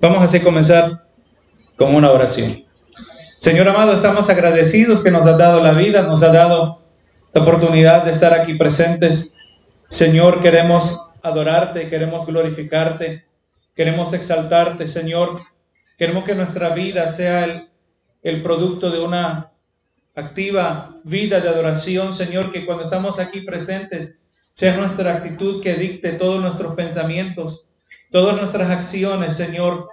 Vamos a comenzar con una oración. Señor amado, estamos agradecidos que nos has dado la vida, nos has dado la oportunidad de estar aquí presentes. Señor, queremos adorarte, queremos glorificarte, queremos exaltarte, Señor. Queremos que nuestra vida sea el producto de una activa vida de adoración, Señor, que cuando estamos aquí presentes sea nuestra actitud que dicte todos nuestros pensamientos, todas nuestras acciones, Señor.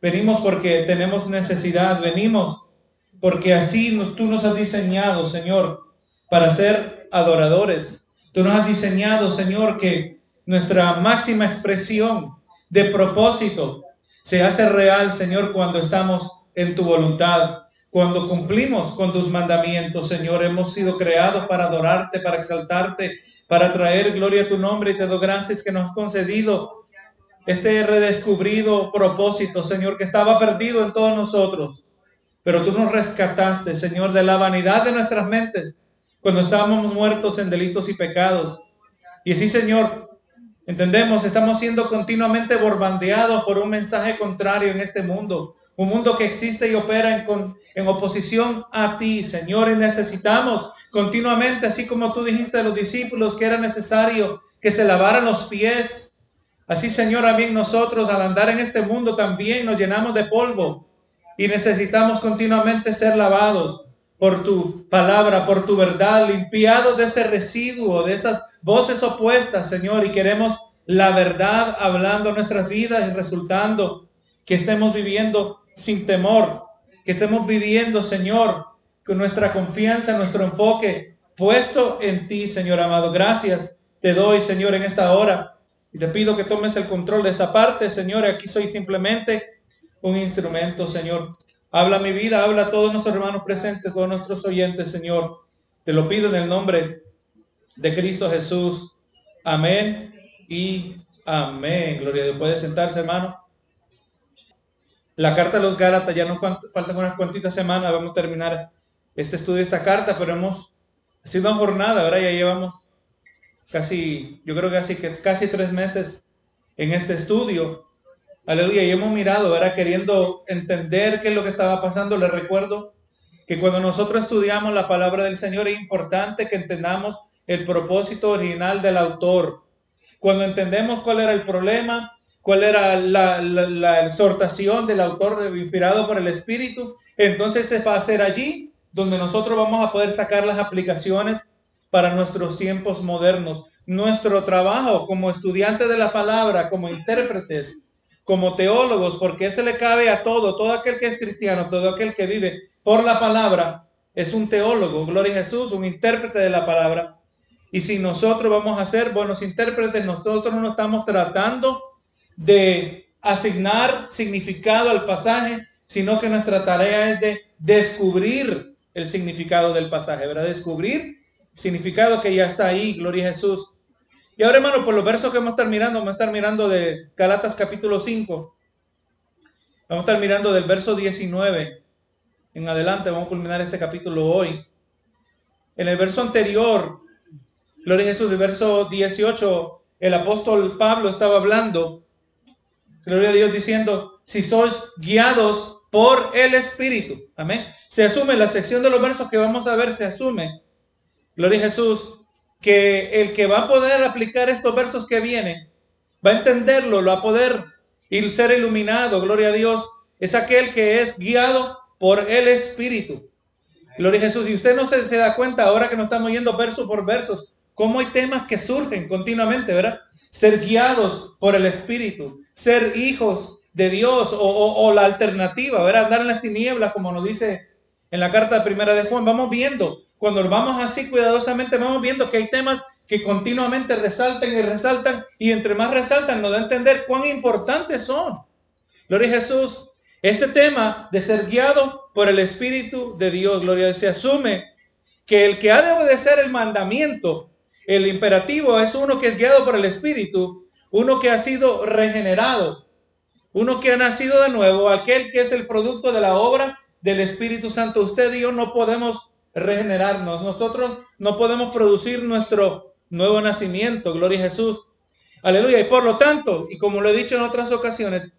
Venimos porque tenemos necesidad, venimos porque así tú nos has diseñado, Señor, para ser adoradores. Tú nos has diseñado, Señor, que nuestra máxima expresión de propósito se hace real, Señor, cuando estamos en tu voluntad. Cuando cumplimos con tus mandamientos, Señor, hemos sido creados para adorarte, para exaltarte, para traer gloria a tu nombre y te doy gracias que nos has concedido este redescubrido propósito, Señor, que estaba perdido en todos nosotros. Pero tú nos rescataste, Señor, de la vanidad de nuestras mentes cuando estábamos muertos en delitos y pecados. Y así, Señor, Entendemos, estamos siendo continuamente borbandeados por un mensaje contrario en este mundo, un mundo que existe y opera en, en, oposición a ti, Señor, y necesitamos continuamente, así como tú dijiste a los discípulos que era necesario que se lavaran los pies, así, Señor, también nosotros al andar en este mundo también nos llenamos de polvo y necesitamos continuamente ser lavados por tu palabra, por tu verdad, limpiados de ese residuo, de esas voces opuestas, Señor, y queremos la verdad hablando nuestras vidas y resultando que estemos viviendo sin temor, que estemos viviendo, Señor, con nuestra confianza, nuestro enfoque puesto en ti, Señor amado. Gracias te doy, Señor, en esta hora. Y te pido que tomes el control de esta parte, Señor. Aquí soy simplemente un instrumento, Señor. Habla mi vida, habla a todos nuestros hermanos presentes, todos nuestros oyentes, Señor. Te lo pido en el nombre de Cristo Jesús. Amén y amén. Gloria a Dios. Puede sentarse, hermano. La carta de los Gálatas, ya nos faltan unas cuantitas semanas, vamos a terminar este estudio esta carta, pero hemos sido una jornada, ahora ya llevamos casi, yo creo que casi, casi tres meses en este estudio. Aleluya, y hemos mirado, ¿verdad? Queriendo entender qué es lo que estaba pasando. Les recuerdo que cuando nosotros estudiamos la palabra del Señor es importante que entendamos el propósito original del autor. Cuando entendemos cuál era el problema, cuál era la, exhortación del autor inspirado por el Espíritu, entonces se va a hacer allí donde nosotros vamos a poder sacar las aplicaciones para nuestros tiempos modernos. Nuestro trabajo como estudiantes de la palabra, como intérpretes, como teólogos, porque ese le cabe a todo, todo aquel que es cristiano, todo aquel que vive por la palabra, es un teólogo, gloria a Jesús, un intérprete de la palabra. Y si nosotros vamos a ser buenos intérpretes, nosotros no estamos tratando de asignar significado al pasaje, sino que nuestra tarea es de descubrir el significado del pasaje, ¿verdad? Descubrir significado que ya está ahí, gloria a Jesús. Y ahora, hermano, por los versos que vamos a estar mirando, vamos a estar mirando de Galatas capítulo 5. Vamos a estar mirando del verso 19 en adelante, vamos a culminar este capítulo hoy. En el verso anterior, Gloria a Jesús, el verso 18, el apóstol Pablo estaba hablando, gloria a Dios, diciendo, si sois guiados por el Espíritu. Amén. Se asume, la sección de los versos que vamos a ver, se asume, gloria a Jesús, que el que va a poder aplicar estos versos que vienen, va a entenderlo, lo va a poder y ser iluminado, gloria a Dios, es aquel que es guiado por el Espíritu. Gloria a Jesús. Y usted no se, da cuenta ahora que nos estamos yendo verso por versos, cómo hay temas que surgen continuamente, ¿verdad? Ser guiados por el Espíritu, ser hijos de Dios o, la alternativa, ¿verdad? Andar en las tinieblas, como nos dice en la carta primera de Juan. Vamos viendo, cuando vamos así cuidadosamente, vamos viendo que hay temas que continuamente resaltan y resaltan y entre más resaltan nos da a entender cuán importantes son. Gloria a Jesús. Este tema de ser guiado por el Espíritu de Dios, gloria a Dios, se asume que el que ha de obedecer el mandamiento el imperativo es uno que es guiado por el Espíritu, uno que ha sido regenerado, uno que ha nacido de nuevo, aquel que es el producto de la obra del Espíritu Santo. Usted y yo no podemos regenerarnos, nosotros no podemos producir nuestro nuevo nacimiento, gloria a Jesús. Aleluya. Y por lo tanto, y como lo he dicho en otras ocasiones,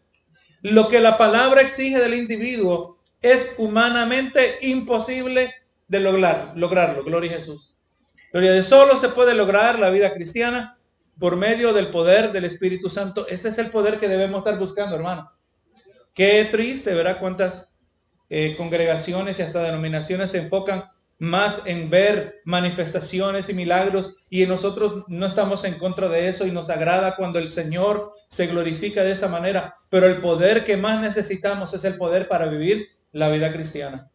lo que la palabra exige del individuo es humanamente imposible de lograr, lograrlo. Gloria a Jesús. Gloria de solo se puede lograr la vida cristiana por medio del poder del Espíritu Santo. Ese es el poder que debemos estar buscando, hermano. Qué triste, ¿verdad? Cuántas eh, congregaciones y hasta denominaciones se enfocan más en ver manifestaciones y milagros y nosotros no estamos en contra de eso y nos agrada cuando el Señor se glorifica de esa manera, pero el poder que más necesitamos es el poder para vivir la vida cristiana.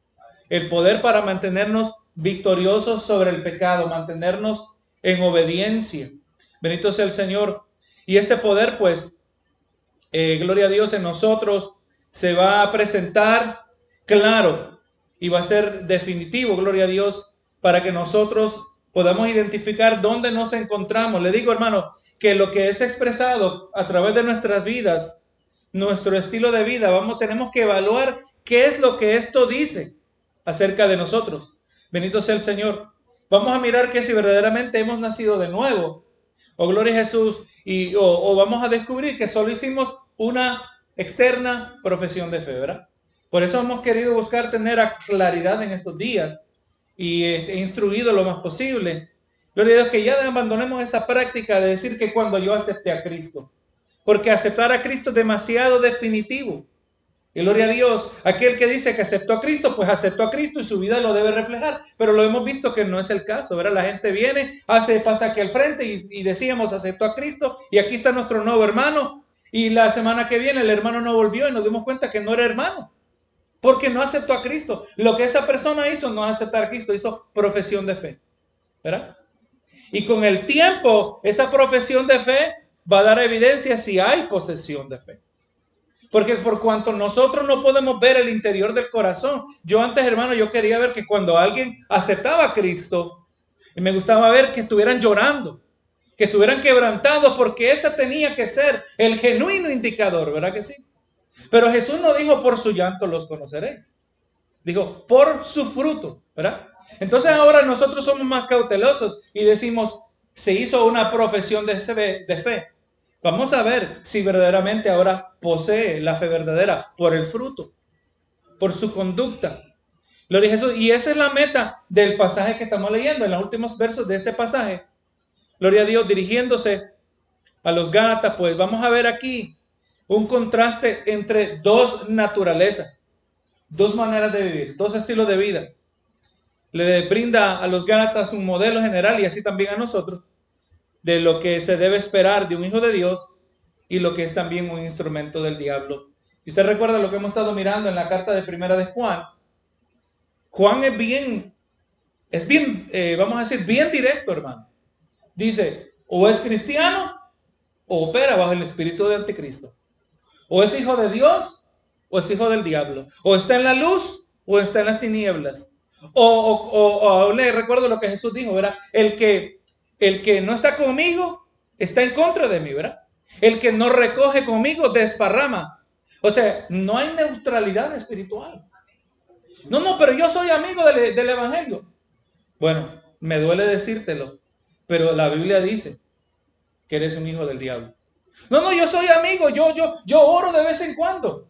El poder para mantenernos victoriosos sobre el pecado, mantenernos en obediencia. Bendito sea el Señor. Y este poder, pues, eh, gloria a Dios en nosotros, se va a presentar claro y va a ser definitivo, gloria a Dios, para que nosotros podamos identificar dónde nos encontramos. Le digo, hermano, que lo que es expresado a través de nuestras vidas, nuestro estilo de vida, vamos, tenemos que evaluar qué es lo que esto dice acerca de nosotros. Bendito sea el Señor. Vamos a mirar que si verdaderamente hemos nacido de nuevo, o gloria a Jesús, y, o, o vamos a descubrir que solo hicimos una externa profesión de fe, ¿verdad? Por eso hemos querido buscar tener claridad en estos días y he instruido lo más posible. Gloria a Dios que ya abandonemos esa práctica de decir que cuando yo acepté a Cristo. Porque aceptar a Cristo es demasiado definitivo. Gloria a Dios, aquel que dice que aceptó a Cristo, pues aceptó a Cristo y su vida lo debe reflejar. Pero lo hemos visto que no es el caso, ¿verdad? La gente viene, hace, pasa aquí al frente y decíamos aceptó a Cristo y aquí está nuestro nuevo hermano. Y la semana que viene el hermano no volvió y nos dimos cuenta que no era hermano porque no aceptó a Cristo. Lo que esa persona hizo no aceptar a Cristo, hizo profesión de fe. ¿Verdad? Y con el tiempo, esa profesión de fe va a dar evidencia si hay posesión de fe. Porque por cuanto nosotros no podemos ver el interior del corazón, yo antes, hermano, yo quería ver que cuando alguien aceptaba a Cristo, me gustaba ver que estuvieran llorando, que estuvieran quebrantados, porque ese tenía que ser el genuino indicador, ¿verdad que sí? Pero Jesús no dijo por su llanto los conoceréis. Dijo por su fruto, ¿verdad? Entonces ahora nosotros somos más cautelosos y decimos, se hizo una profesión de fe. Vamos a ver si verdaderamente ahora posee la fe verdadera por el fruto, por su conducta. Gloria a Jesús. Y esa es la meta del pasaje que estamos leyendo, en los últimos versos de este pasaje. Gloria a Dios, dirigiéndose a los Gálatas, pues vamos a ver aquí un contraste entre dos naturalezas, dos maneras de vivir, dos estilos de vida. Le brinda a los Gálatas un modelo general y así también a nosotros de lo que se debe esperar de un hijo de Dios y lo que es también un instrumento del diablo. Y usted recuerda lo que hemos estado mirando en la carta de primera de Juan. Juan es bien, es bien, eh, vamos a decir, bien directo, hermano. Dice, o es cristiano o opera bajo el espíritu de anticristo. O es hijo de Dios o es hijo del diablo. O está en la luz o está en las tinieblas. O, le recuerdo lo que Jesús dijo, ¿verdad? El que, el que no está conmigo está en contra de mí, ¿verdad? El que no recoge conmigo desparrama. O sea, no hay neutralidad espiritual. No, no, pero yo soy amigo del, del Evangelio. Bueno, me duele decírtelo, pero la Biblia dice que eres un hijo del diablo. No, no, yo soy amigo, yo, yo, yo oro de vez en cuando.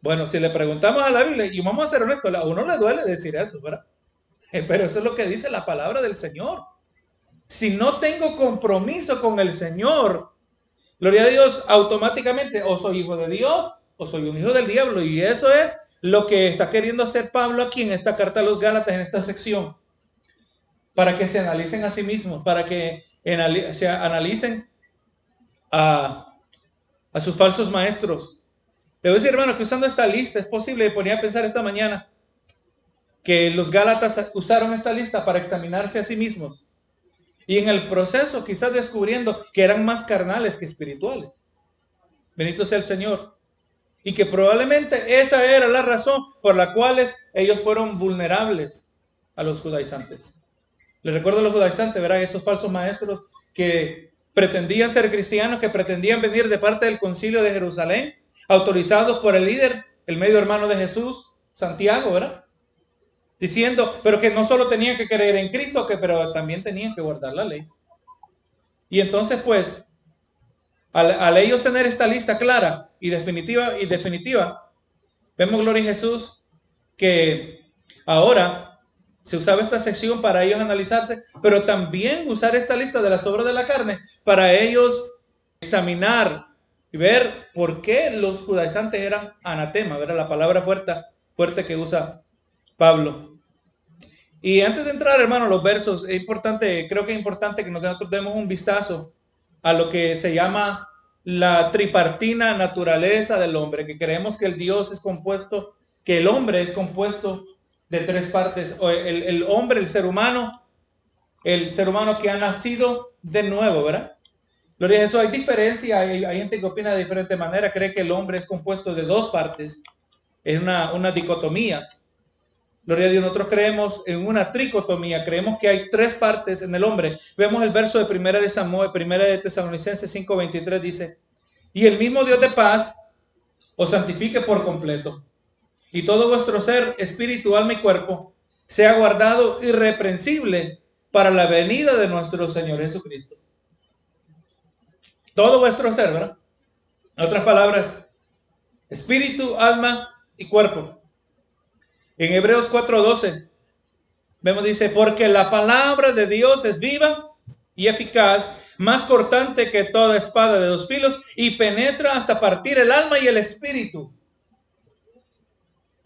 Bueno, si le preguntamos a la Biblia, y vamos a ser honestos, a uno le duele decir eso, ¿verdad? Pero eso es lo que dice la palabra del Señor. Si no tengo compromiso con el Señor, gloria a Dios, automáticamente o soy hijo de Dios o soy un hijo del diablo. Y eso es lo que está queriendo hacer Pablo aquí en esta carta a los Gálatas, en esta sección. Para que se analicen a sí mismos, para que se analicen a, sus falsos maestros. Le voy a decir, hermano, que usando esta lista es posible, ponía a pensar esta mañana, que los Gálatas usaron esta lista para examinarse a sí mismos. Y en el proceso quizás descubriendo que eran más carnales que espirituales. Bendito sea el Señor. Y que probablemente esa era la razón por la cual ellos fueron vulnerables a los judaizantes. Les recuerdo a los judaizantes, verán, esos falsos maestros que pretendían ser cristianos, que pretendían venir de parte del concilio de Jerusalén, autorizados por el líder, el medio hermano de Jesús, Santiago, ¿verdad? Diciendo, pero que no solo tenían que creer en Cristo, que, pero también tenían que guardar la ley. Y entonces, pues, al, ellos tener esta lista clara y definitiva, y definitiva, vemos, Gloria a Jesús, que ahora se usaba esta sección para ellos analizarse, pero también usar esta lista de las obras de la carne para ellos examinar y ver por qué los judaizantes eran anatema, ¿verdad? La palabra fuerte, fuerte que usa Pablo. Y antes de entrar, hermano, los versos, es importante, creo que es importante que nosotros demos un vistazo a lo que se llama la tripartina naturaleza del hombre, que creemos que el Dios es compuesto, que el hombre es compuesto de tres partes, el, el hombre, el ser humano, el ser humano que ha nacido de nuevo, ¿verdad? Gloria a eso hay diferencia, hay, gente que opina de diferente manera, cree que el hombre es compuesto de dos partes, es una, una dicotomía. Gloria a Dios, nosotros creemos en una tricotomía, creemos que hay tres partes en el hombre. Vemos el verso de primera de Samuel, primera de Tesalonicenses 5:23 dice, "Y el mismo Dios de paz os santifique por completo, y todo vuestro ser, espíritu, alma y cuerpo, sea guardado irreprensible para la venida de nuestro Señor Jesucristo." Todo vuestro ser, ¿verdad? En otras palabras, espíritu, alma y cuerpo. En Hebreos 4:12 vemos, dice, porque la palabra de Dios es viva y eficaz, más cortante que toda espada de dos filos y penetra hasta partir el alma y el espíritu.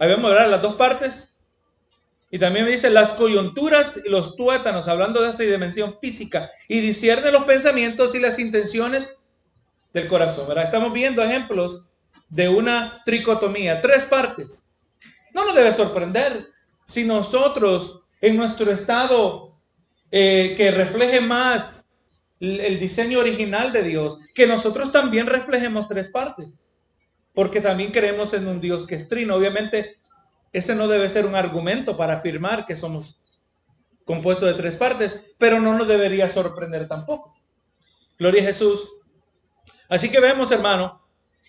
Vemos ¿verdad? las dos partes. Y también me dice las coyunturas y los tuétanos, hablando de esa dimensión física, y discierne los pensamientos y las intenciones del corazón. ¿verdad? Estamos viendo ejemplos de una tricotomía, tres partes. No nos debe sorprender si nosotros en nuestro estado eh, que refleje más el diseño original de Dios, que nosotros también reflejemos tres partes, porque también creemos en un Dios que es trino. Obviamente, ese no debe ser un argumento para afirmar que somos compuestos de tres partes, pero no nos debería sorprender tampoco. Gloria a Jesús. Así que vemos, hermano,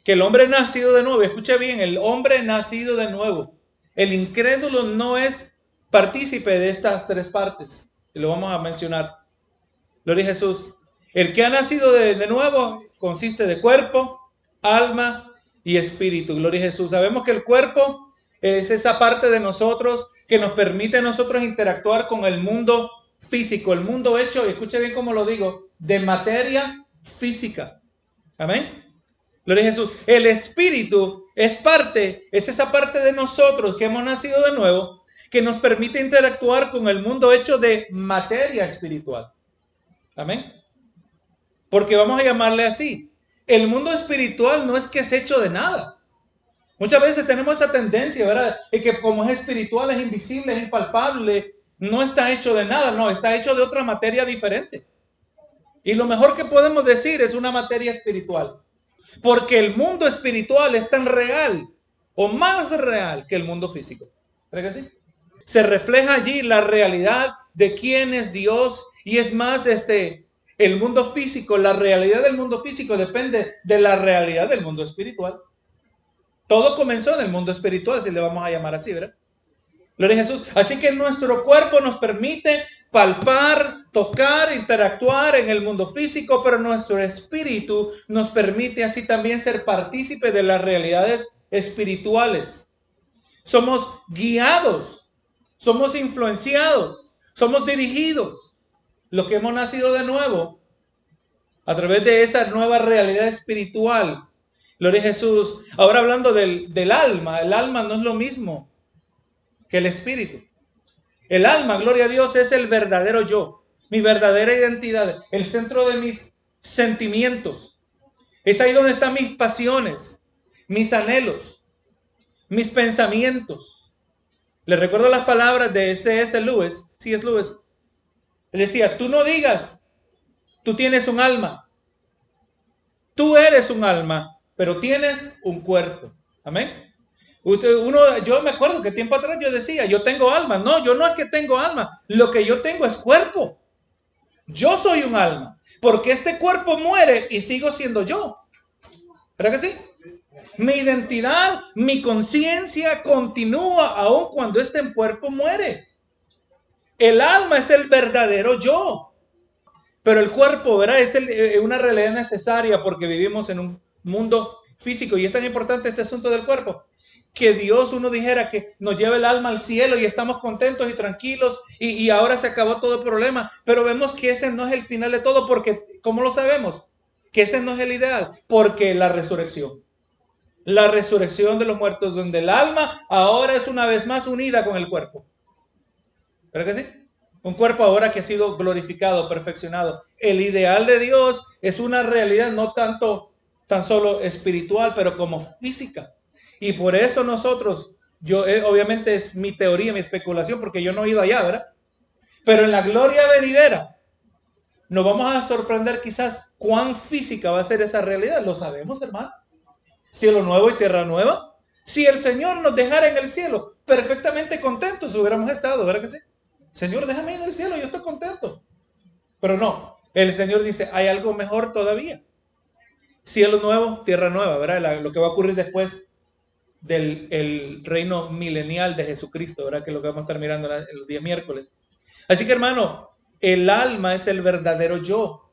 que el hombre nacido de nuevo, escuche bien, el hombre nacido de nuevo, el incrédulo no es partícipe de estas tres partes. Lo vamos a mencionar. Gloria a Jesús. El que ha nacido de, nuevo consiste de cuerpo, alma y espíritu. Gloria a Jesús. Sabemos que el cuerpo es esa parte de nosotros que nos permite a nosotros interactuar con el mundo físico, el mundo hecho, escuche bien cómo lo digo, de materia física. Amén. Gloria a Jesús. El Espíritu es parte, es esa parte de nosotros que hemos nacido de nuevo, que nos permite interactuar con el mundo hecho de materia espiritual. Amén. Porque vamos a llamarle así. El mundo espiritual no es que es hecho de nada. Muchas veces tenemos esa tendencia, ¿verdad? Es que como es espiritual, es invisible, es impalpable, no está hecho de nada, no, está hecho de otra materia diferente. Y lo mejor que podemos decir es una materia espiritual. Porque el mundo espiritual es tan real o más real que el mundo físico. ¿Verdad que sí? Se refleja allí la realidad de quién es Dios y es más, este, el mundo físico, la realidad del mundo físico depende de la realidad del mundo espiritual. Todo comenzó en el mundo espiritual, si le vamos a llamar así, ¿verdad? Gloria a Jesús. Así que nuestro cuerpo nos permite palpar, tocar, interactuar en el mundo físico, pero nuestro espíritu nos permite así también ser partícipe de las realidades espirituales. Somos guiados, somos influenciados, somos dirigidos. Los que hemos nacido de nuevo, a través de esa nueva realidad espiritual. Gloria a Jesús. Ahora hablando del, del alma, el alma no es lo mismo que el espíritu. El alma, gloria a Dios, es el verdadero yo, mi verdadera identidad, el centro de mis sentimientos. Es ahí donde están mis pasiones, mis anhelos, mis pensamientos. Le recuerdo las palabras de C.S. Lewis, C.S. Lewis. Él decía, tú no digas, tú tienes un alma. Tú eres un alma, pero tienes un cuerpo. Amén uno, yo me acuerdo que tiempo atrás yo decía, yo tengo alma. No, yo no es que tengo alma. Lo que yo tengo es cuerpo. Yo soy un alma. Porque este cuerpo muere y sigo siendo yo. ¿Verdad que sí? Mi identidad, mi conciencia continúa aun cuando este cuerpo muere. El alma es el verdadero yo. Pero el cuerpo, ¿verdad? Es eh, una realidad necesaria porque vivimos en un mundo físico y es tan importante este asunto del cuerpo que Dios uno dijera que nos lleva el alma al cielo y estamos contentos y tranquilos y, y, ahora se acabó todo el problema. Pero vemos que ese no es el final de todo porque, ¿cómo lo sabemos? Que ese no es el ideal, porque la resurrección. La resurrección de los muertos, donde el alma ahora es una vez más unida con el cuerpo. ¿Verdad que sí? Un cuerpo ahora que ha sido glorificado, perfeccionado. El ideal de Dios es una realidad no tanto tan solo espiritual, pero como física. Y por eso nosotros, yo eh, obviamente es mi teoría, mi especulación, porque yo no he ido allá, ¿verdad? Pero en la gloria venidera, nos vamos a sorprender quizás cuán física va a ser esa realidad. Lo sabemos, hermano. Cielo nuevo y tierra nueva. Si el Señor nos dejara en el cielo, perfectamente contentos hubiéramos estado, ¿verdad que sí? Señor, déjame en el cielo, yo estoy contento. Pero no, el Señor dice, hay algo mejor todavía. Cielo nuevo, tierra nueva, ¿verdad? lo que va a ocurrir después del el reino milenial de Jesucristo, ¿verdad? Que lo que vamos a estar mirando el los días miércoles. Así que hermano, el alma es el verdadero yo.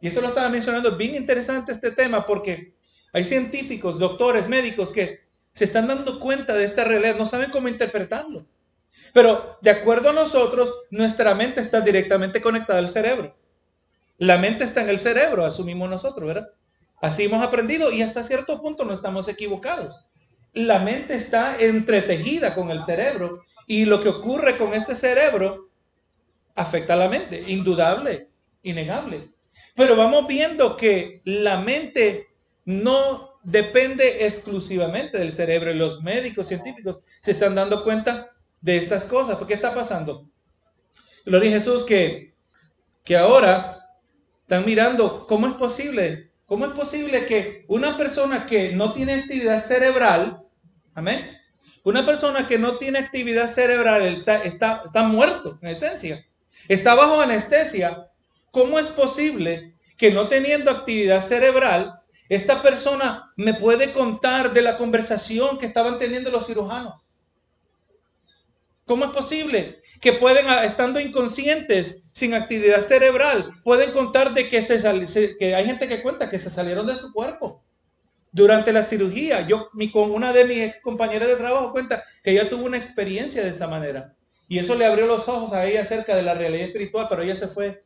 Y esto lo estaba mencionando, bien interesante este tema porque hay científicos, doctores, médicos que se están dando cuenta de esta realidad, no saben cómo interpretarlo. Pero de acuerdo a nosotros, nuestra mente está directamente conectada al cerebro. La mente está en el cerebro, asumimos nosotros, ¿verdad? Así hemos aprendido y hasta cierto punto no estamos equivocados la mente está entretejida con el cerebro y lo que ocurre con este cerebro afecta a la mente, indudable, innegable. Pero vamos viendo que la mente no depende exclusivamente del cerebro los médicos científicos se están dando cuenta de estas cosas. ¿Por qué está pasando? Gloria a Jesús que, que ahora están mirando cómo es posible ¿Cómo es posible que una persona que no tiene actividad cerebral, amén? Una persona que no tiene actividad cerebral está, está, está muerto, en esencia. Está bajo anestesia. ¿Cómo es posible que no teniendo actividad cerebral, esta persona me puede contar de la conversación que estaban teniendo los cirujanos? ¿Cómo es posible que pueden, ah, estando inconscientes, sin actividad cerebral, pueden contar de que, se, que hay gente que cuenta que se salieron de su cuerpo durante la cirugía? Yo, mi, con una de mis compañeras de trabajo cuenta que ella tuvo una experiencia de esa manera. Y eso le abrió los ojos a ella acerca de la realidad espiritual, pero ella se fue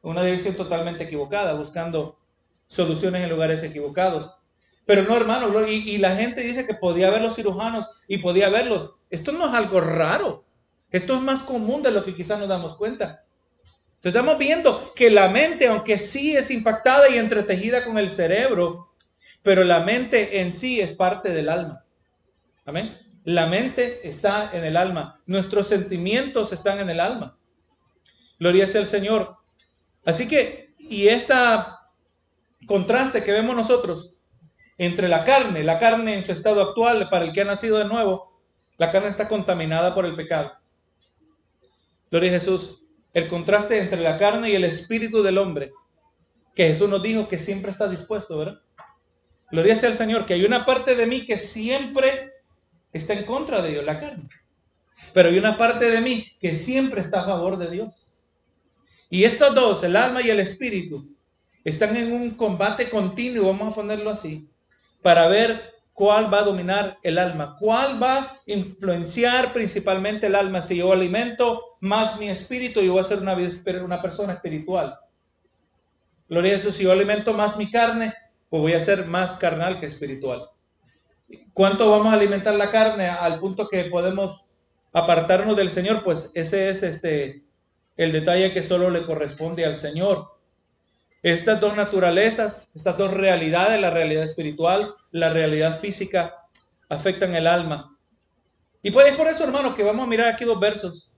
una dirección totalmente equivocada, buscando soluciones en lugares equivocados. Pero no, hermano, y, la gente dice que podía ver los cirujanos y podía verlos. Esto no es algo raro. Esto es más común de lo que quizás nos damos cuenta. Entonces estamos viendo que la mente, aunque sí es impactada y entretejida con el cerebro, pero la mente en sí es parte del alma. Amén. La mente está en el alma. Nuestros sentimientos están en el alma. Gloria sea al Señor. Así que, y este contraste que vemos nosotros entre la carne, la carne en su estado actual, para el que ha nacido de nuevo, la carne está contaminada por el pecado. Gloria a Jesús. El contraste entre la carne y el espíritu del hombre. Que Jesús nos dijo que siempre está dispuesto, ¿verdad? Gloria sea al Señor, que hay una parte de mí que siempre está en contra de Dios, la carne. Pero hay una parte de mí que siempre está a favor de Dios. Y estos dos, el alma y el espíritu, están en un combate continuo, vamos a ponerlo así, para ver cuál va a dominar el alma, cuál va a influenciar principalmente el alma. Si yo alimento más mi espíritu, yo voy a ser una, persona espiritual. Gloria a Jesús, si yo alimento más mi carne, pues voy a ser más carnal que espiritual. ¿Cuánto vamos a alimentar la carne al punto que podemos apartarnos del Señor? Pues ese es este el detalle que solo le corresponde al Señor. Estas dos naturalezas, estas dos realidades, la realidad espiritual, la realidad física, afectan el alma. Y pues es por eso, hermanos, que vamos a mirar aquí dos versos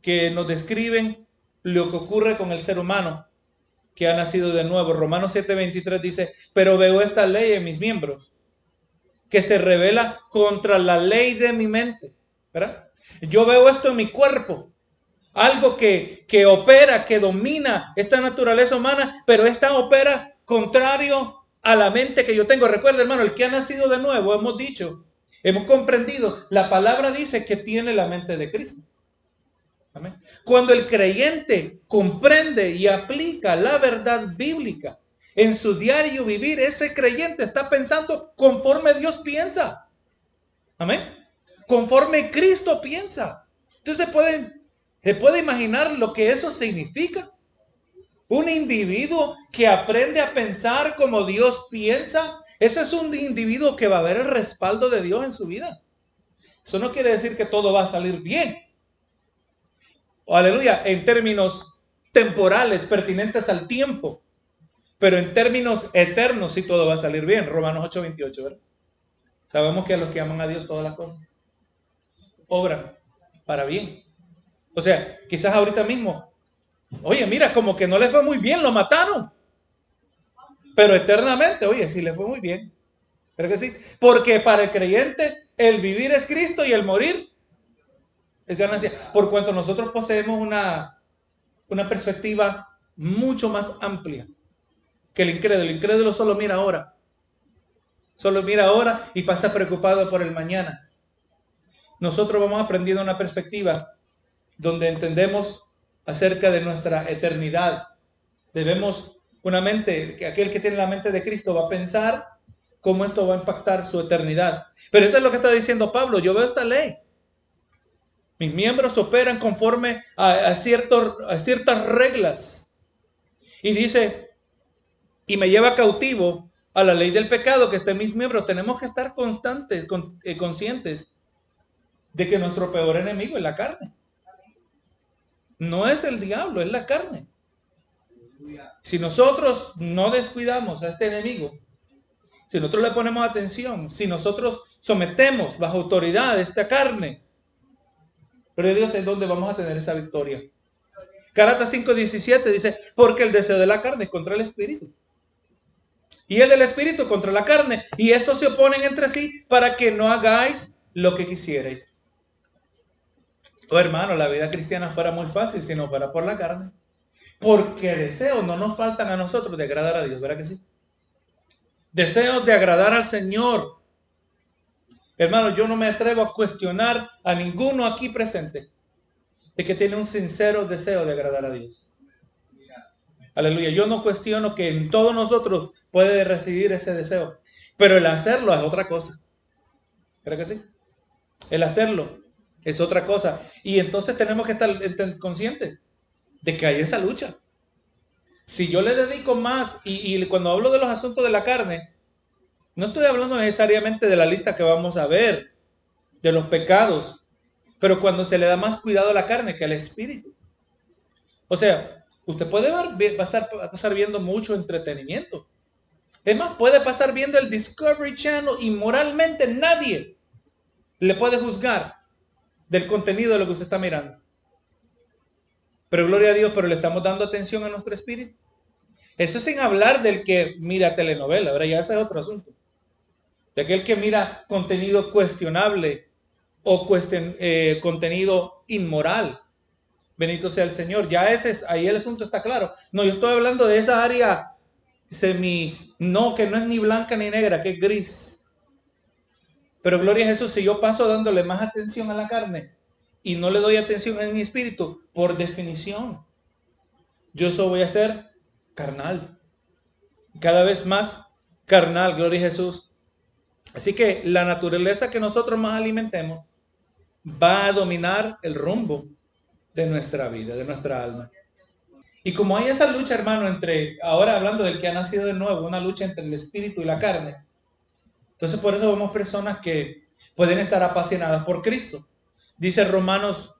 que nos describen lo que ocurre con el ser humano que ha nacido de nuevo. Romanos 7:23 dice, pero veo esta ley en mis miembros, que se revela contra la ley de mi mente. ¿verdad? Yo veo esto en mi cuerpo, algo que, que opera, que domina esta naturaleza humana, pero esta opera contrario a la mente que yo tengo. Recuerda, hermano, el que ha nacido de nuevo, hemos dicho, hemos comprendido, la palabra dice que tiene la mente de Cristo. Cuando el creyente comprende y aplica la verdad bíblica en su diario vivir, ese creyente está pensando conforme Dios piensa. Amén. Conforme Cristo piensa. Entonces se puede, se puede imaginar lo que eso significa. Un individuo que aprende a pensar como Dios piensa, ese es un individuo que va a ver el respaldo de Dios en su vida. Eso no quiere decir que todo va a salir bien. Aleluya, en términos temporales, pertinentes al tiempo. Pero en términos eternos sí todo va a salir bien. Romanos 8:28, ¿verdad? Sabemos que a los que aman a Dios todas las cosas obran para bien. O sea, quizás ahorita mismo, oye, mira, como que no le fue muy bien, lo mataron. Pero eternamente, oye, sí le fue muy bien. ¿Pero que sí? Porque para el creyente el vivir es Cristo y el morir es ganancia. Por cuanto nosotros poseemos una, una perspectiva mucho más amplia que el incrédulo. El incrédulo solo mira ahora. Solo mira ahora y pasa preocupado por el mañana. Nosotros vamos aprendiendo una perspectiva donde entendemos acerca de nuestra eternidad. Debemos una mente, que aquel que tiene la mente de Cristo va a pensar cómo esto va a impactar su eternidad. Pero esto es lo que está diciendo Pablo. Yo veo esta ley. Mis miembros operan conforme a, ciertas reglas. Y dice, y me lleva cautivo a la ley del pecado que está en mis miembros. Tenemos que estar constantes, eh, conscientes de que nuestro peor enemigo es la carne. No es el diablo, es la carne. Si nosotros no descuidamos a este enemigo, si nosotros le ponemos atención, si nosotros sometemos bajo autoridad esta carne, pero Dios es donde vamos a tener esa victoria. Carata 5:17 dice, porque el deseo de la carne es contra el espíritu. Y el del espíritu contra la carne. Y estos se oponen entre sí para que no hagáis lo que quisierais. Oh hermano, la vida cristiana fuera muy fácil si no fuera por la carne. Porque deseos no nos faltan a nosotros de agradar a Dios, ¿verdad que sí? deseos de agradar al Señor. Hermano, yo no me atrevo a cuestionar a ninguno aquí presente de que tiene un sincero deseo de agradar a Dios. Aleluya. Yo no cuestiono que en todos nosotros puede recibir ese deseo, pero el hacerlo es otra cosa. ¿Creo que sí? El hacerlo es otra cosa. Y entonces tenemos que estar conscientes de que hay esa lucha. Si yo le dedico más, y, cuando hablo de los asuntos de la carne, no estoy hablando necesariamente de la lista que vamos a ver, de los pecados, pero cuando se le da más cuidado a la carne que al espíritu. O sea, usted puede pasar, pasar viendo mucho entretenimiento. Es más, puede pasar viendo el Discovery Channel y moralmente nadie le puede juzgar del contenido de lo que usted está mirando. Pero gloria a Dios, pero le estamos dando atención a nuestro espíritu. Eso sin hablar del que mira telenovela, ahora ya ese es otro asunto. De aquel que mira contenido cuestionable o eh, contenido inmoral. Bendito sea el Señor. Ya ese es, ahí el asunto está claro. No, yo estoy hablando de esa área semi, no, que no es ni blanca ni negra, que es gris. Pero gloria a Jesús, si yo paso dándole más atención a la carne, y no le doy atención en mi espíritu, por definición, yo eso voy a ser carnal. Cada vez más carnal, gloria a Jesús. Así que la naturaleza que nosotros más alimentemos va a dominar el rumbo de nuestra vida, de nuestra alma. Y como hay esa lucha, hermano, entre, ahora hablando del que ha nacido de nuevo, una lucha entre el espíritu y la carne, entonces por eso vemos personas que pueden estar apasionadas por Cristo. Dice Romanos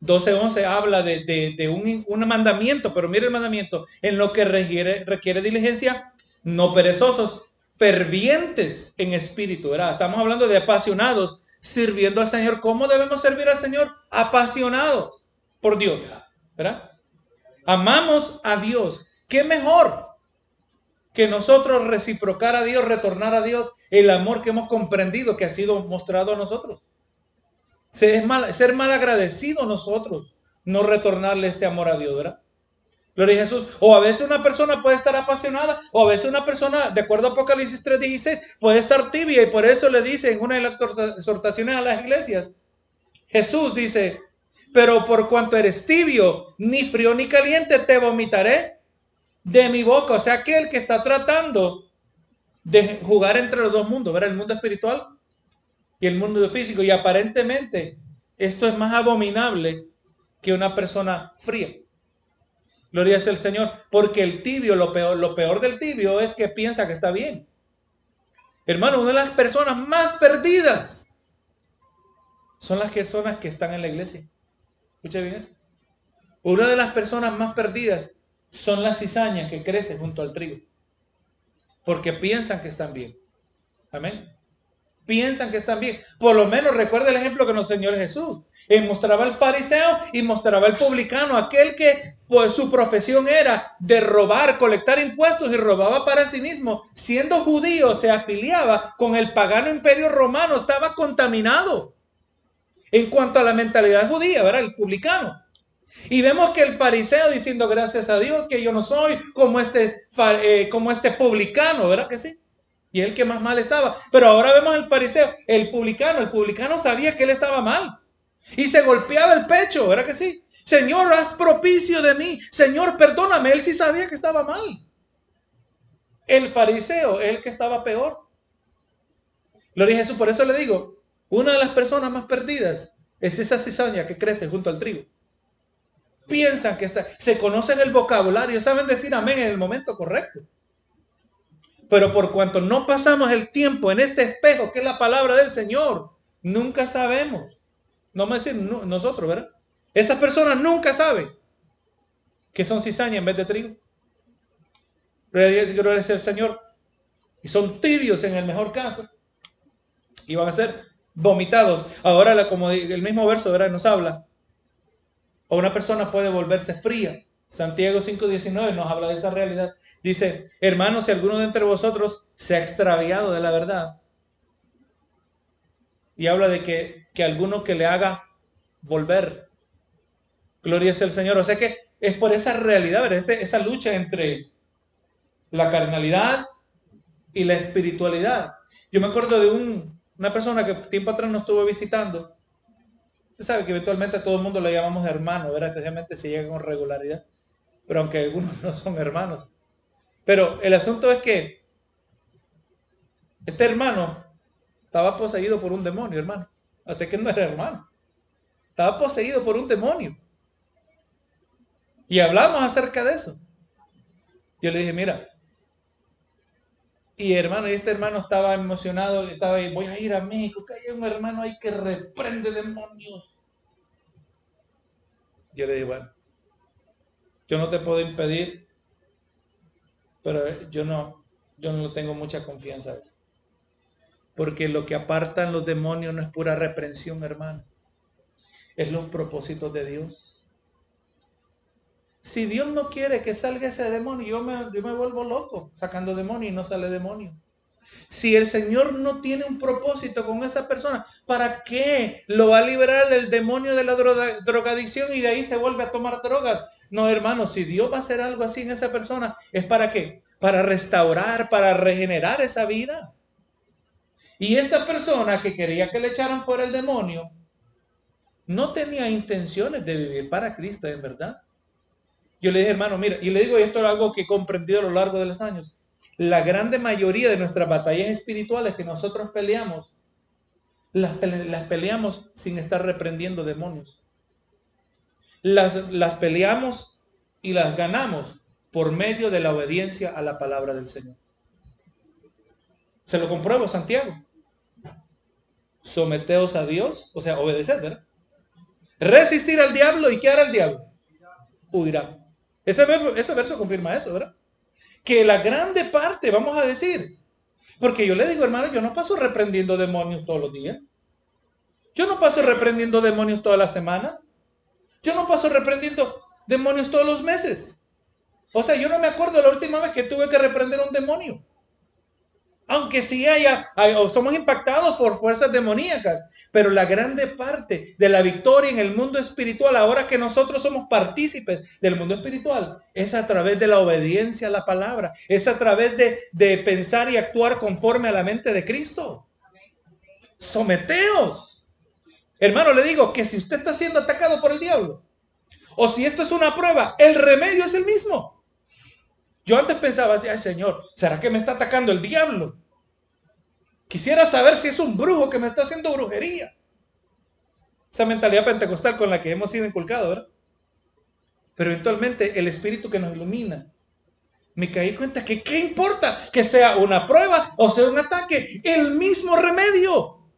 12.11 habla de, un, mandamiento, pero mire el mandamiento, en lo que requiere, requiere diligencia, no perezosos, fervientes en espíritu, ¿verdad? Estamos hablando de apasionados, sirviendo al Señor. ¿Cómo debemos servir al Señor? Apasionados por Dios, ¿verdad? Amamos a Dios. ¿Qué mejor que nosotros reciprocar a Dios, retornar a Dios el amor que hemos comprendido que ha sido mostrado a nosotros? Ser mal, ser mal agradecido nosotros, no retornarle este amor a Dios, ¿verdad? Gloria a Jesús. O a veces una persona puede estar apasionada, o a veces una persona, de acuerdo a Apocalipsis 3:16, puede estar tibia, y por eso le dice en una de las exhortaciones a las iglesias, Jesús dice, Pero por cuanto eres tibio, ni frío ni caliente, te vomitaré de mi boca. O sea, aquel que está tratando de jugar entre los dos mundos, ver el mundo espiritual y el mundo físico. Y aparentemente esto es más abominable que una persona fría. Gloria es el Señor. Porque el tibio, lo peor, lo peor del tibio es que piensa que está bien. Hermano, una de las personas más perdidas son las personas que están en la iglesia. Escucha bien esto. Una de las personas más perdidas son las cizañas que crecen junto al trigo. Porque piensan que están bien. Amén piensan que están bien. Por lo menos recuerda el ejemplo que nos enseñó Jesús. Él mostraba al fariseo y mostraba al publicano, aquel que pues, su profesión era de robar, colectar impuestos y robaba para sí mismo. Siendo judío, se afiliaba con el pagano imperio romano, estaba contaminado. En cuanto a la mentalidad judía, ¿verdad? El publicano. Y vemos que el fariseo diciendo gracias a Dios que yo no soy como este, eh, como este publicano, ¿verdad que sí? Y el que más mal estaba. Pero ahora vemos al fariseo, el publicano. El publicano sabía que él estaba mal. Y se golpeaba el pecho, ¿verdad que sí? Señor, haz propicio de mí. Señor, perdóname. Él sí sabía que estaba mal. El fariseo, el que estaba peor. Lo dije Jesús, por eso le digo, una de las personas más perdidas es esa cizaña que crece junto al trigo. Piensan que está, se conocen el vocabulario, saben decir amén en el momento correcto. Pero por cuanto no pasamos el tiempo en este espejo que es la palabra del Señor, nunca sabemos. No me decir nosotros, ¿verdad? Esas personas nunca saben que son cizaña en vez de trigo. Gloria es el Señor. Y son tibios en el mejor caso. Y van a ser vomitados. Ahora, como el mismo verso ¿verdad? nos habla, o una persona puede volverse fría Santiago 5:19 nos habla de esa realidad. Dice, hermanos, si alguno de entre vosotros se ha extraviado de la verdad, y habla de que, que alguno que le haga volver, gloria es el Señor. O sea que es por esa realidad, esa lucha entre la carnalidad y la espiritualidad. Yo me acuerdo de un, una persona que tiempo atrás nos estuvo visitando. Usted sabe que eventualmente a todo el mundo le llamamos hermano, ¿verdad? Especialmente si llega con regularidad pero aunque algunos no son hermanos. Pero el asunto es que este hermano estaba poseído por un demonio, hermano. Así que no era hermano. Estaba poseído por un demonio. Y hablamos acerca de eso. Yo le dije, mira, y hermano, y este hermano estaba emocionado, estaba ahí, voy a ir a México, que hay un hermano ahí que reprende demonios. Yo le dije, bueno, yo no te puedo impedir, pero yo no, yo no tengo mucha confianza eso. Porque lo que apartan los demonios no es pura reprensión, hermano. Es los propósitos de Dios. Si Dios no quiere que salga ese demonio, yo me, yo me vuelvo loco sacando demonio y no sale demonio. Si el Señor no tiene un propósito con esa persona, ¿para qué lo va a liberar el demonio de la drogadicción y de ahí se vuelve a tomar drogas? No, hermano, si Dios va a hacer algo así en esa persona, ¿es para qué? Para restaurar, para regenerar esa vida. Y esta persona que quería que le echaran fuera el demonio, no tenía intenciones de vivir para Cristo, en verdad. Yo le dije, hermano, mira, y le digo, esto es algo que he comprendido a lo largo de los años. La grande mayoría de nuestras batallas espirituales que nosotros peleamos, las, las peleamos sin estar reprendiendo demonios las, peleamos y las ganamos por medio de la obediencia a la palabra del Señor. Se lo compruebo, Santiago. Someteos a Dios, o sea, obedecer, ¿verdad? Resistir al diablo y ¿qué hará el diablo? Huirá. Ese verso, confirma eso, ¿verdad? Que la grande parte, vamos a decir, porque yo le digo, hermano, yo no paso reprendiendo demonios todos los días. Yo no paso reprendiendo demonios todas las semanas. Yo no paso reprendiendo demonios todos los meses. O sea, yo no me acuerdo la última vez que tuve que reprender un demonio. Aunque sí haya, o somos impactados por fuerzas demoníacas, pero la grande parte de la victoria en el mundo espiritual, ahora que nosotros somos partícipes del mundo espiritual, es a través de la obediencia a la palabra, es a través de, de pensar y actuar conforme a la mente de Cristo. Someteos. Hermano, le digo que si usted está siendo atacado por el diablo, o si esto es una prueba, el remedio es el mismo. Yo antes pensaba así, ay Señor, ¿será que me está atacando el diablo? Quisiera saber si es un brujo que me está haciendo brujería. Esa mentalidad pentecostal con la que hemos sido inculcados, ¿verdad? Pero eventualmente el espíritu que nos ilumina, me caí cuenta que qué importa que sea una prueba o sea un ataque, el mismo remedio.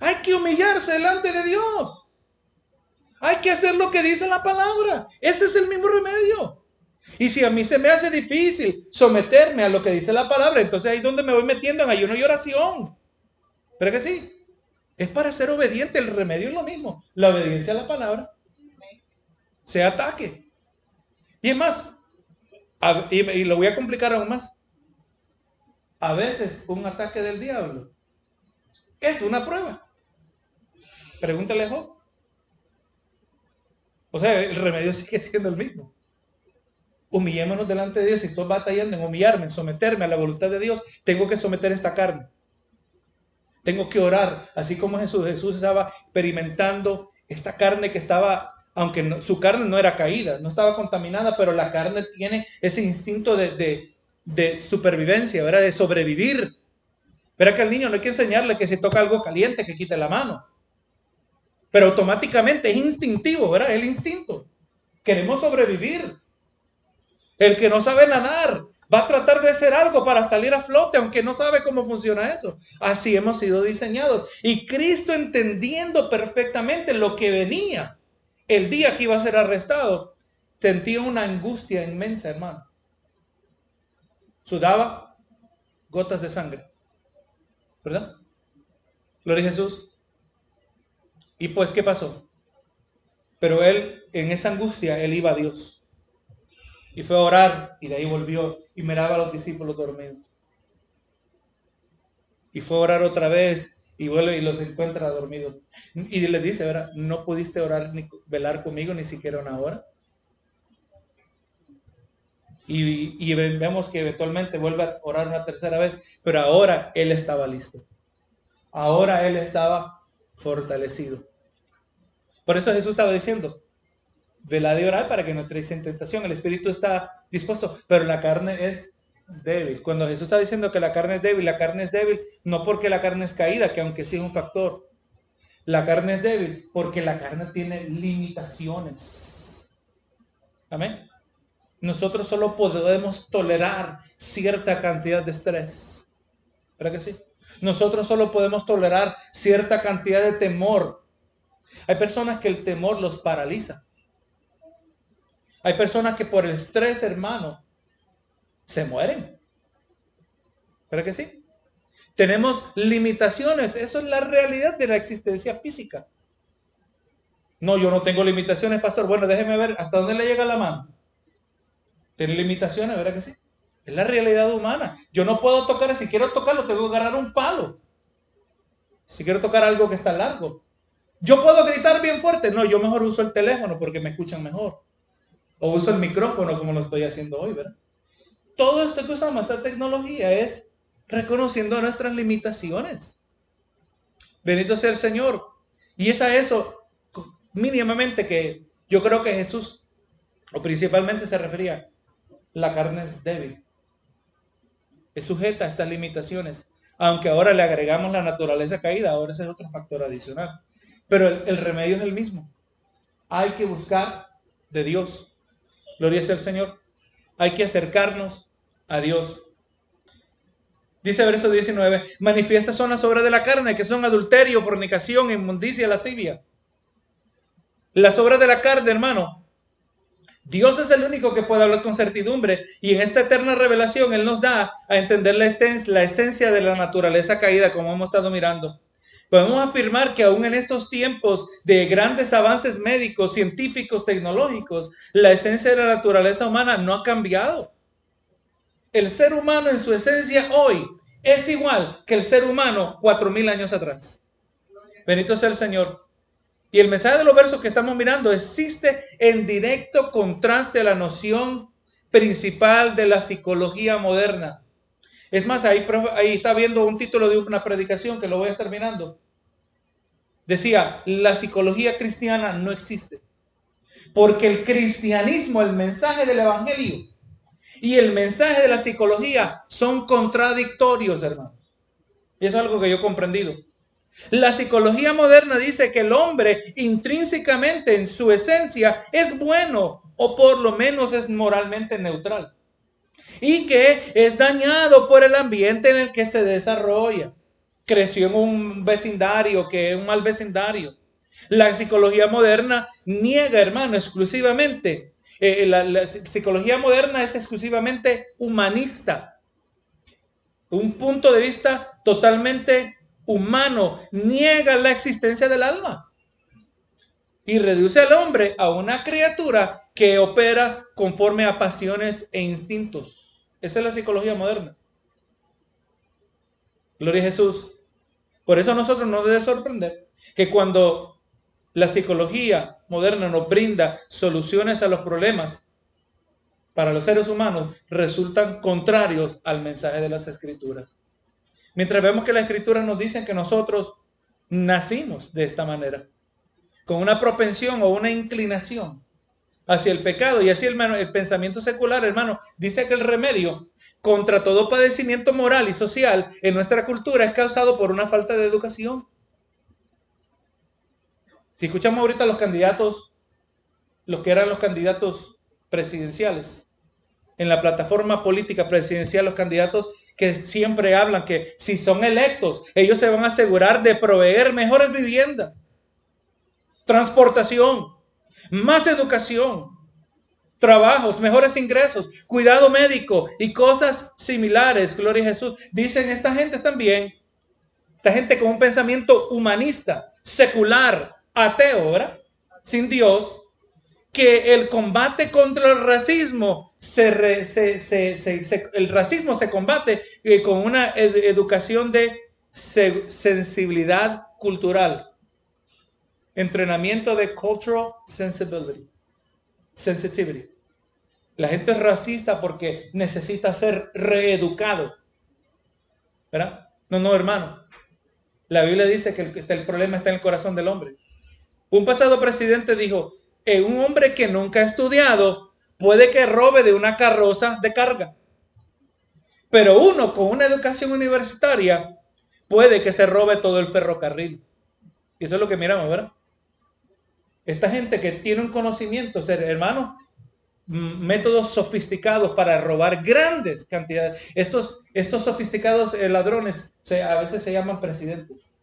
Hay que humillarse delante de Dios. Hay que hacer lo que dice la palabra. Ese es el mismo remedio. Y si a mí se me hace difícil someterme a lo que dice la palabra, entonces ahí es donde me voy metiendo en ayuno y oración. ¿Pero que sí? Es para ser obediente. El remedio es lo mismo. La obediencia a la palabra. Se ataque. Y es más, y lo voy a complicar aún más. A veces un ataque del diablo es una prueba. Pregúntale a Job. O sea, el remedio sigue siendo el mismo. Humillémonos delante de Dios. Si estoy batallando en humillarme, en someterme a la voluntad de Dios, tengo que someter esta carne. Tengo que orar, así como Jesús. Jesús estaba experimentando esta carne que estaba, aunque su carne no era caída, no estaba contaminada, pero la carne tiene ese instinto de, de supervivencia, ¿verdad? De sobrevivir. Verá que al niño no hay que enseñarle que si toca algo caliente, que quite la mano. Pero automáticamente es instintivo, ¿verdad? El instinto. Queremos sobrevivir. El que no sabe nadar va a tratar de hacer algo para salir a flote, aunque no sabe cómo funciona eso. Así hemos sido diseñados. Y Cristo entendiendo perfectamente lo que venía el día que iba a ser arrestado, sentía una angustia inmensa, hermano. Sudaba gotas de sangre. ¿Verdad? Gloria a Jesús. Y pues, ¿qué pasó? Pero él, en esa angustia, él iba a Dios. Y fue a orar y de ahí volvió y miraba a los discípulos dormidos. Y fue a orar otra vez y vuelve y los encuentra dormidos. Y le dice, ¿verdad? No pudiste orar ni velar conmigo ni siquiera una hora. Y, y, vemos que eventualmente vuelve a orar una tercera vez, pero ahora él estaba listo. Ahora él estaba fortalecido. Por eso Jesús estaba diciendo, velad y orar para que no entréis en tentación. El espíritu está dispuesto, pero la carne es débil. Cuando Jesús está diciendo que la carne es débil, la carne es débil no porque la carne es caída, que aunque sí es un factor. La carne es débil porque la carne tiene limitaciones. Amén. Nosotros solo podemos tolerar cierta cantidad de estrés. ¿Verdad que sí? Nosotros solo podemos tolerar cierta cantidad de temor hay personas que el temor los paraliza. Hay personas que por el estrés, hermano, se mueren. ¿Pero que sí? Tenemos limitaciones. Eso es la realidad de la existencia física. No, yo no tengo limitaciones, pastor. Bueno, déjeme ver hasta dónde le llega la mano. Tiene limitaciones, ¿verdad que sí? Es la realidad humana. Yo no puedo tocar, si quiero tocarlo, tengo que agarrar un palo. Si quiero tocar algo que está largo. Yo puedo gritar bien fuerte. No, yo mejor uso el teléfono porque me escuchan mejor. O uso el micrófono como lo estoy haciendo hoy, ¿verdad? Todo esto que usamos, esta tecnología, es reconociendo nuestras limitaciones. Bendito sea el Señor. Y es a eso mínimamente que yo creo que Jesús, o principalmente se refería, la carne es débil. Es sujeta a estas limitaciones. Aunque ahora le agregamos la naturaleza caída, ahora ese es otro factor adicional. Pero el, remedio es el mismo. Hay que buscar de Dios. Gloria sea el Señor. Hay que acercarnos a Dios. Dice verso 19, manifiestas son las obras de la carne, que son adulterio, fornicación, inmundicia, lascivia. Las obras de la carne, hermano. Dios es el único que puede hablar con certidumbre y en esta eterna revelación Él nos da a entender la esencia de la naturaleza caída, como hemos estado mirando. Podemos afirmar que aún en estos tiempos de grandes avances médicos, científicos, tecnológicos, la esencia de la naturaleza humana no ha cambiado. El ser humano en su esencia hoy es igual que el ser humano cuatro mil años atrás. Benito sea el Señor. Y el mensaje de los versos que estamos mirando existe en directo contraste a la noción principal de la psicología moderna. Es más, ahí, ahí está viendo un título de una predicación que lo voy a estar mirando decía, la psicología cristiana no existe. Porque el cristianismo, el mensaje del Evangelio y el mensaje de la psicología son contradictorios, hermanos. Y eso es algo que yo he comprendido. La psicología moderna dice que el hombre intrínsecamente en su esencia es bueno o por lo menos es moralmente neutral y que es dañado por el ambiente en el que se desarrolla. Creció en un vecindario que es un mal vecindario. La psicología moderna niega, hermano, exclusivamente. Eh, la, la psicología moderna es exclusivamente humanista. Un punto de vista totalmente humano. Niega la existencia del alma. Y reduce al hombre a una criatura que opera conforme a pasiones e instintos. Esa es la psicología moderna. Gloria a Jesús. Por eso nosotros nos debe sorprender que cuando la psicología moderna nos brinda soluciones a los problemas para los seres humanos, resultan contrarios al mensaje de las escrituras. Mientras vemos que las escrituras nos dicen que nosotros nacimos de esta manera, con una propensión o una inclinación hacia el pecado. Y así, el pensamiento secular, hermano, dice que el remedio contra todo padecimiento moral y social en nuestra cultura es causado por una falta de educación. Si escuchamos ahorita los candidatos, los que eran los candidatos presidenciales, en la plataforma política presidencial, los candidatos que siempre hablan que si son electos, ellos se van a asegurar de proveer mejores viviendas, transportación, más educación, trabajos, mejores ingresos, cuidado médico y cosas similares, gloria a Jesús. Dicen esta gente también, esta gente con un pensamiento humanista, secular, ateo, ¿verdad? Sin Dios, que el combate contra el racismo se, el racismo se combate eh, con una educación de sensibilidad cultural entrenamiento de cultural sensibility sensitivity la gente es racista porque necesita ser reeducado ¿verdad? no no hermano la Biblia dice que el, problema está en el corazón del hombre un pasado presidente dijo un hombre que nunca ha estudiado puede que robe de una carroza de carga. Pero uno con una educación universitaria puede que se robe todo el ferrocarril. Y eso es lo que miramos, ¿verdad? Esta gente que tiene un conocimiento, hermanos, métodos sofisticados para robar grandes cantidades. Estos, estos sofisticados eh, ladrones a veces se llaman presidentes,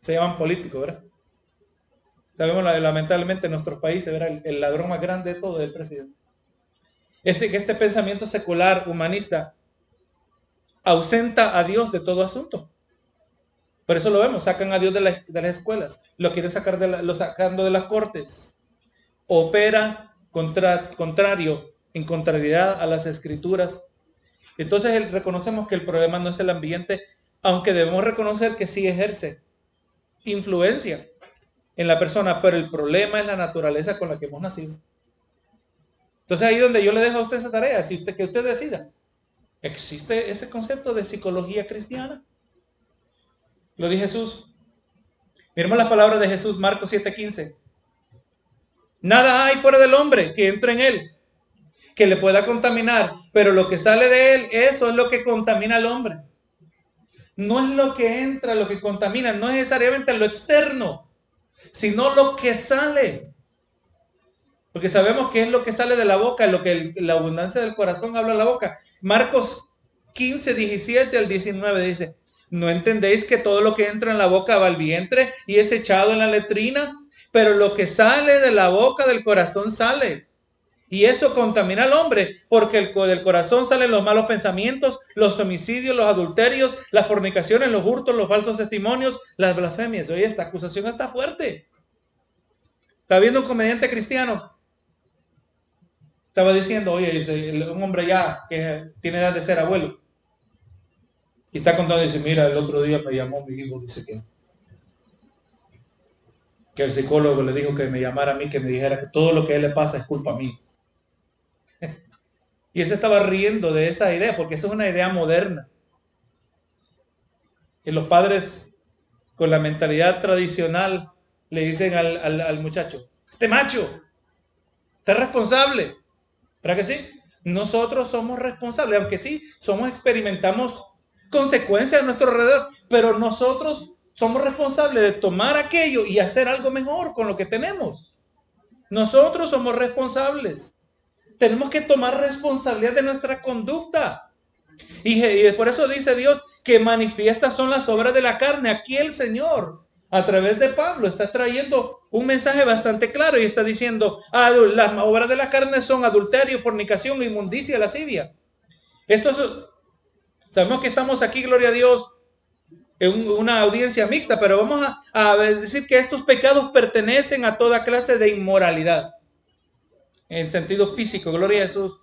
se llaman políticos, ¿verdad? Sabemos lamentablemente en nuestros países, el, el, ladrón más grande de todo es el presidente. Este, este pensamiento secular, humanista, ausenta a Dios de todo asunto. Por eso lo vemos, sacan a Dios de, las escuelas, lo quieren sacar de lo sacando de las cortes. Opera contra, contrario, en contrariedad a las escrituras. Entonces reconocemos que el problema no es el ambiente, aunque debemos reconocer que sí ejerce influencia en la persona, pero el problema es la naturaleza con la que hemos nacido. Entonces ahí donde yo le dejo a usted esa tarea, si usted, que usted decida, ¿existe ese concepto de psicología cristiana? Lo dice Jesús. Miremos las palabras de Jesús, Marcos 7:15. Nada hay fuera del hombre que entre en él, que le pueda contaminar, pero lo que sale de él, eso es lo que contamina al hombre. No es lo que entra lo que contamina, no es necesariamente lo externo, sino lo que sale. Porque sabemos que es lo que sale de la boca, lo que la abundancia del corazón habla la boca. Marcos 15, 17 al 19 dice, ¿no entendéis que todo lo que entra en la boca va al vientre y es echado en la letrina? Pero lo que sale de la boca del corazón sale. Y eso contamina al hombre, porque el, del corazón salen los malos pensamientos, los homicidios, los adulterios, las fornicaciones, los hurtos, los falsos testimonios, las blasfemias. Oye, esta acusación está fuerte. Está viendo un comediante cristiano. Estaba diciendo, oye, un hombre ya que tiene edad de ser abuelo. Y está contando, dice, mira, el otro día me llamó mi hijo, dice que, que el psicólogo le dijo que me llamara a mí, que me dijera que todo lo que a él le pasa es culpa mí. Y él se estaba riendo de esa idea, porque esa es una idea moderna. Y los padres con la mentalidad tradicional, le dicen al, al muchacho, este macho, usted es responsable. ¿Verdad que sí? Nosotros somos responsables, aunque sí, somos, experimentamos consecuencias a nuestro alrededor, pero nosotros somos responsables de tomar aquello y hacer algo mejor con lo que tenemos. Nosotros somos responsables. Tenemos que tomar responsabilidad de nuestra conducta. Y, por eso dice Dios que manifiestas son las obras de la carne. Aquí el Señor a través de Pablo está trayendo un mensaje bastante claro y está diciendo, las obras de la carne son adulterio, fornicación, inmundicia, lascivia. Esto sabemos que estamos aquí, gloria a Dios, en una audiencia mixta, pero vamos a, decir que estos pecados pertenecen a toda clase de inmoralidad. En sentido físico, gloria a Jesús.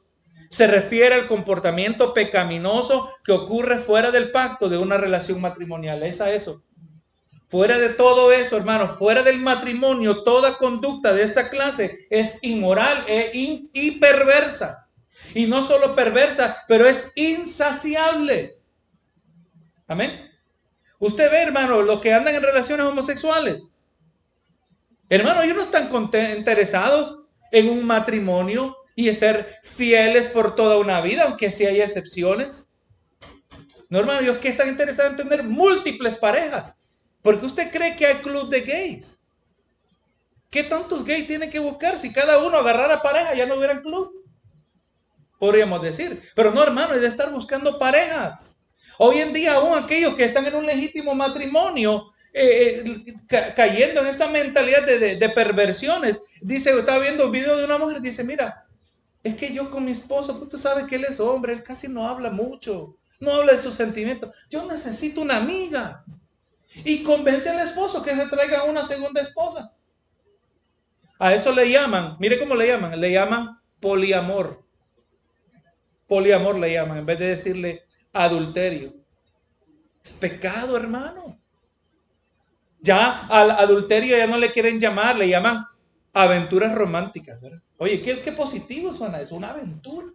Se refiere al comportamiento pecaminoso que ocurre fuera del pacto de una relación matrimonial. Es a eso. Fuera de todo eso, hermano, fuera del matrimonio, toda conducta de esta clase es inmoral e y perversa. Y no solo perversa, pero es insaciable. Amén. Usted ve, hermano, los que andan en relaciones homosexuales. Hermano, ellos no están interesados en un matrimonio y ser fieles por toda una vida, aunque sí hay excepciones. No, hermano, ellos que están interesados en tener múltiples parejas. Porque usted cree que hay club de gays. ¿Qué tantos gays tienen que buscar? Si cada uno agarrara pareja, ya no hubieran club. Podríamos decir. Pero no, hermano, es de estar buscando parejas. Hoy en día, aún aquellos que están en un legítimo matrimonio, eh, eh, cayendo en esta mentalidad de, perversiones. Dice, estaba viendo un video de una mujer, dice, mira, es que yo con mi esposo, tú sabes que él es hombre, él casi no habla mucho, no habla de sus sentimientos. Yo necesito una amiga y convence al esposo que se traiga una segunda esposa. A eso le llaman, mire cómo le llaman, le llaman poliamor. Poliamor le llaman, en vez de decirle adulterio. Es pecado, hermano. Ya al adulterio ya no le quieren llamar, le llaman aventuras románticas. Oye, ¿qué, positivo suena eso, una aventura.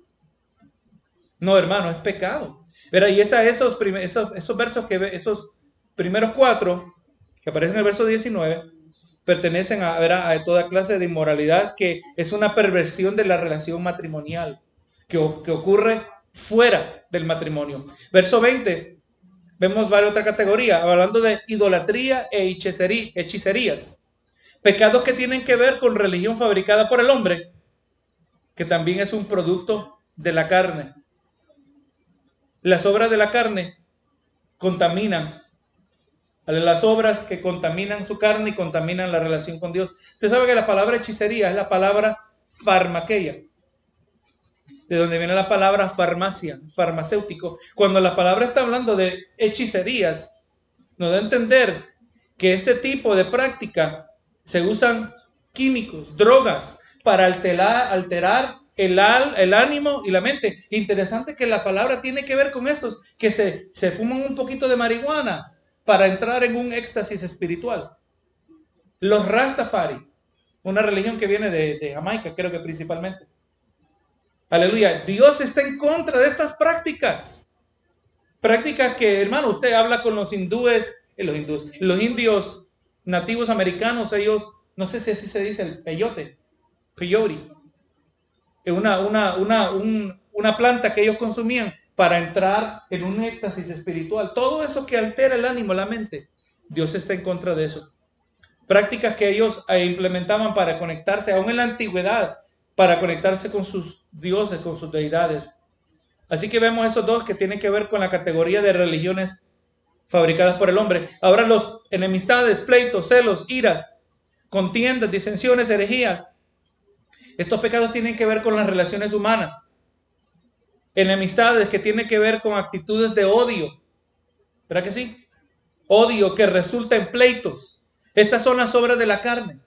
No, hermano, es pecado. Y esa, esos, esos, esos versos que esos primeros cuatro, que aparecen en el verso 19, pertenecen a, a, toda clase de inmoralidad que es una perversión de la relación matrimonial que, ocurre fuera del matrimonio. Verso 20, vemos varias otra categoría, hablando de idolatría e hechicerías. Pecados que tienen que ver con religión fabricada por el hombre, que también es un producto de la carne. Las obras de la carne contaminan las obras que contaminan su carne y contaminan la relación con Dios. Usted sabe que la palabra hechicería es la palabra farmaqueia, de donde viene la palabra farmacia, farmacéutico. Cuando la palabra está hablando de hechicerías, nos da a entender que este tipo de práctica se usan químicos, drogas, para alterar, el, ánimo y la mente. Interesante que la palabra tiene que ver con esos que se, se fuman un poquito de marihuana para entrar en un éxtasis espiritual. Los Rastafari, una religión que viene de, Jamaica, creo que principalmente. Aleluya. Dios está en contra de estas prácticas. Prácticas que, hermano, usted habla con los hindúes, eh, los hindúes, los indios nativos americanos, ellos, no sé si así se dice, el peyote, peyote, una, una, una, una planta que ellos consumían para entrar en un éxtasis espiritual. Todo eso que altera el ánimo, la mente, Dios está en contra de eso. Prácticas que ellos eh, implementaban para conectarse, aún en la antigüedad, para conectarse con sus dioses, con sus deidades. Así que vemos esos dos que tienen que ver con la categoría de religiones fabricadas por el hombre. Ahora los enemistades, pleitos, celos, iras, contiendas, disensiones, herejías. Estos pecados tienen que ver con las relaciones humanas enemistades que tiene que ver con actitudes de odio. ¿Verdad que sí? Odio que resulta en pleitos. Estas son las obras de la carne.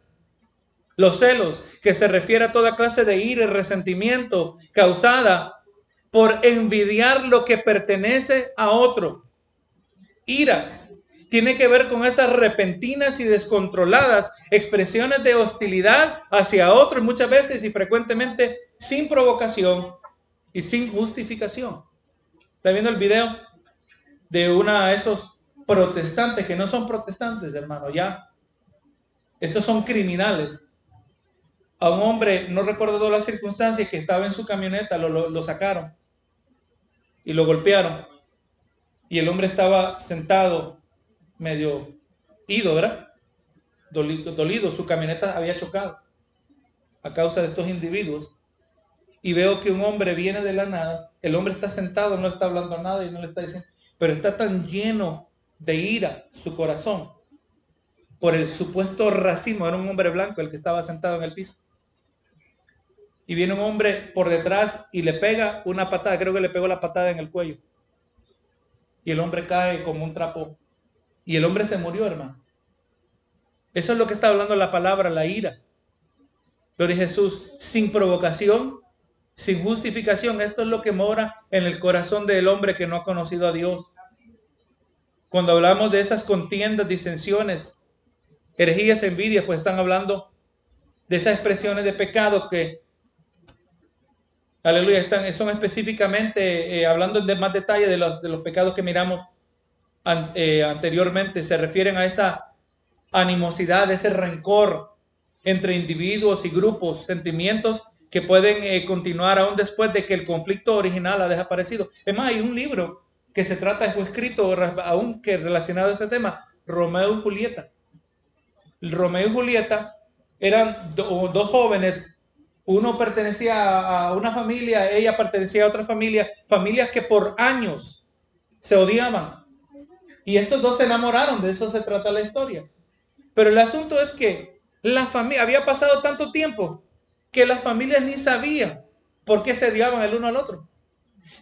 Los celos, que se refiere a toda clase de ira y resentimiento causada por envidiar lo que pertenece a otro. Iras, tiene que ver con esas repentinas y descontroladas expresiones de hostilidad hacia otro muchas veces y frecuentemente sin provocación y sin justificación. ¿Está viendo el video de una de esos protestantes que no son protestantes, hermano, ya. Estos son criminales. A un hombre, no recuerdo todas las circunstancias, que estaba en su camioneta, lo, sacaron y lo golpearon. Y el hombre estaba sentado, medio ido, ¿verdad? Dolido, dolido, su camioneta había chocado a causa de estos individuos. Y veo que un hombre viene de la nada, el hombre está sentado, no está hablando nada y no le está diciendo, pero está tan lleno de ira su corazón por el supuesto racismo. Era un hombre blanco el que estaba sentado en el piso. Y viene un hombre por detrás y le pega una patada, creo que le pegó la patada en el cuello. Y el hombre cae como un trapo. Y el hombre se murió, hermano. Eso es lo que está hablando la palabra, la ira. Gloria a Jesús, sin provocación, sin justificación. Esto es lo que mora en el corazón del hombre que no ha conocido a Dios. Cuando hablamos de esas contiendas, disensiones, herejías, envidias, pues están hablando de esas expresiones de pecado que, aleluya, están, son específicamente eh, hablando en más detalle de los, de los pecados que miramos eh, anteriormente. Se refieren a esa animosidad, ese rencor entre individuos y grupos, sentimientos que pueden eh, continuar aún después de que el conflicto original ha desaparecido. Es más, hay un libro que se trata, fue escrito aún que relacionado a este tema, Romeo y Julieta. Romeo y Julieta eran dos jóvenes, uno pertenecía a una familia, ella pertenecía a otra familia, familias que por años se odiaban. Y estos dos se enamoraron, de eso se trata la historia. Pero el asunto es que la familia había pasado tanto tiempo que las familias ni sabían por qué se odiaban el uno al otro.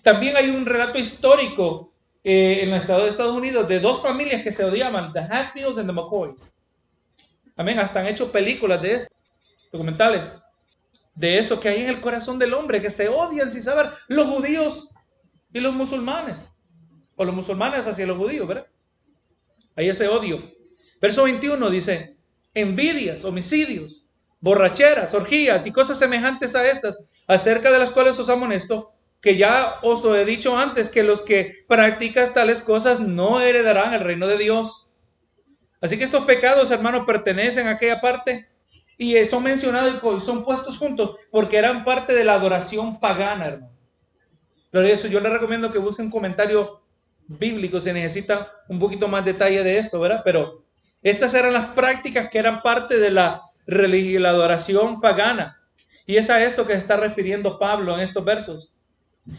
También hay un relato histórico eh, en el estado de Estados Unidos de dos familias que se odiaban, the Hatfields and the McCoys. Amén, hasta han hecho películas de eso, documentales, de eso que hay en el corazón del hombre, que se odian sin saber, los judíos y los musulmanes, o los musulmanes hacia los judíos, ¿verdad? Hay ese odio. Verso 21 dice, envidias, homicidios, borracheras, orgías y cosas semejantes a estas, acerca de las cuales os amonesto, que ya os lo he dicho antes, que los que practican tales cosas no heredarán el reino de Dios. Así que estos pecados, hermanos, pertenecen a aquella parte y son mencionados y son puestos juntos porque eran parte de la adoración pagana, hermano. Eso yo le recomiendo que busquen un comentario bíblico, se necesita un poquito más detalle de esto, ¿verdad? Pero estas eran las prácticas que eran parte de la la adoración pagana. Y es a esto que está refiriendo Pablo en estos versos.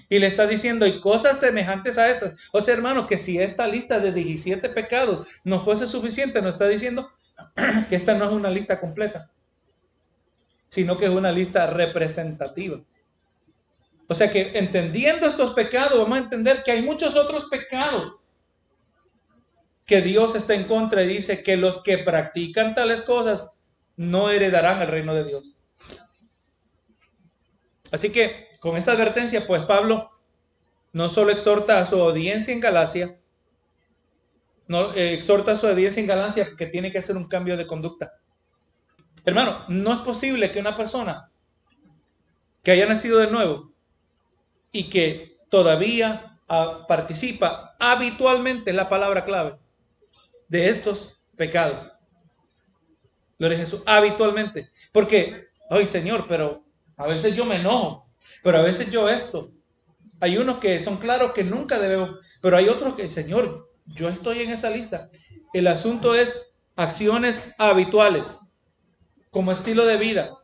Y le está diciendo, y cosas semejantes a estas. O sea, hermano, que si esta lista de 17 pecados no fuese suficiente, nos está diciendo que esta no es una lista completa, sino que es una lista representativa. O sea que entendiendo estos pecados, vamos a entender que hay muchos otros pecados que Dios está en contra y dice que los que practican tales cosas no heredarán el reino de Dios. Así que con esta advertencia, pues Pablo no solo exhorta a su audiencia en Galacia, no, eh, exhorta a su audiencia en Galacia que tiene que hacer un cambio de conducta. Hermano, no es posible que una persona que haya nacido de nuevo y que todavía ah, participa habitualmente, en la palabra clave, de estos pecados. Gloria a Jesús, habitualmente. Porque, ay Señor, pero a veces yo me enojo, pero a veces yo esto. Hay unos que son claros que nunca debemos, pero hay otros que, Señor, yo estoy en esa lista. El asunto es acciones habituales, como estilo de vida.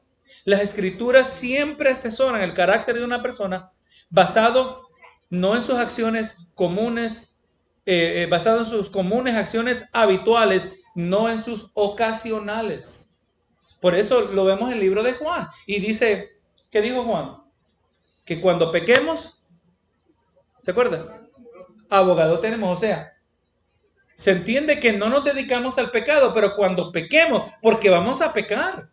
Las escrituras siempre asesoran el carácter de una persona basado no en sus acciones comunes, eh, eh, basado en sus comunes acciones habituales, no en sus ocasionales. Por eso lo vemos en el libro de Juan. Y dice, ¿qué dijo Juan? Que cuando pequemos, ¿se acuerda? Abogado tenemos, o sea, se entiende que no nos dedicamos al pecado, pero cuando pequemos, porque vamos a pecar,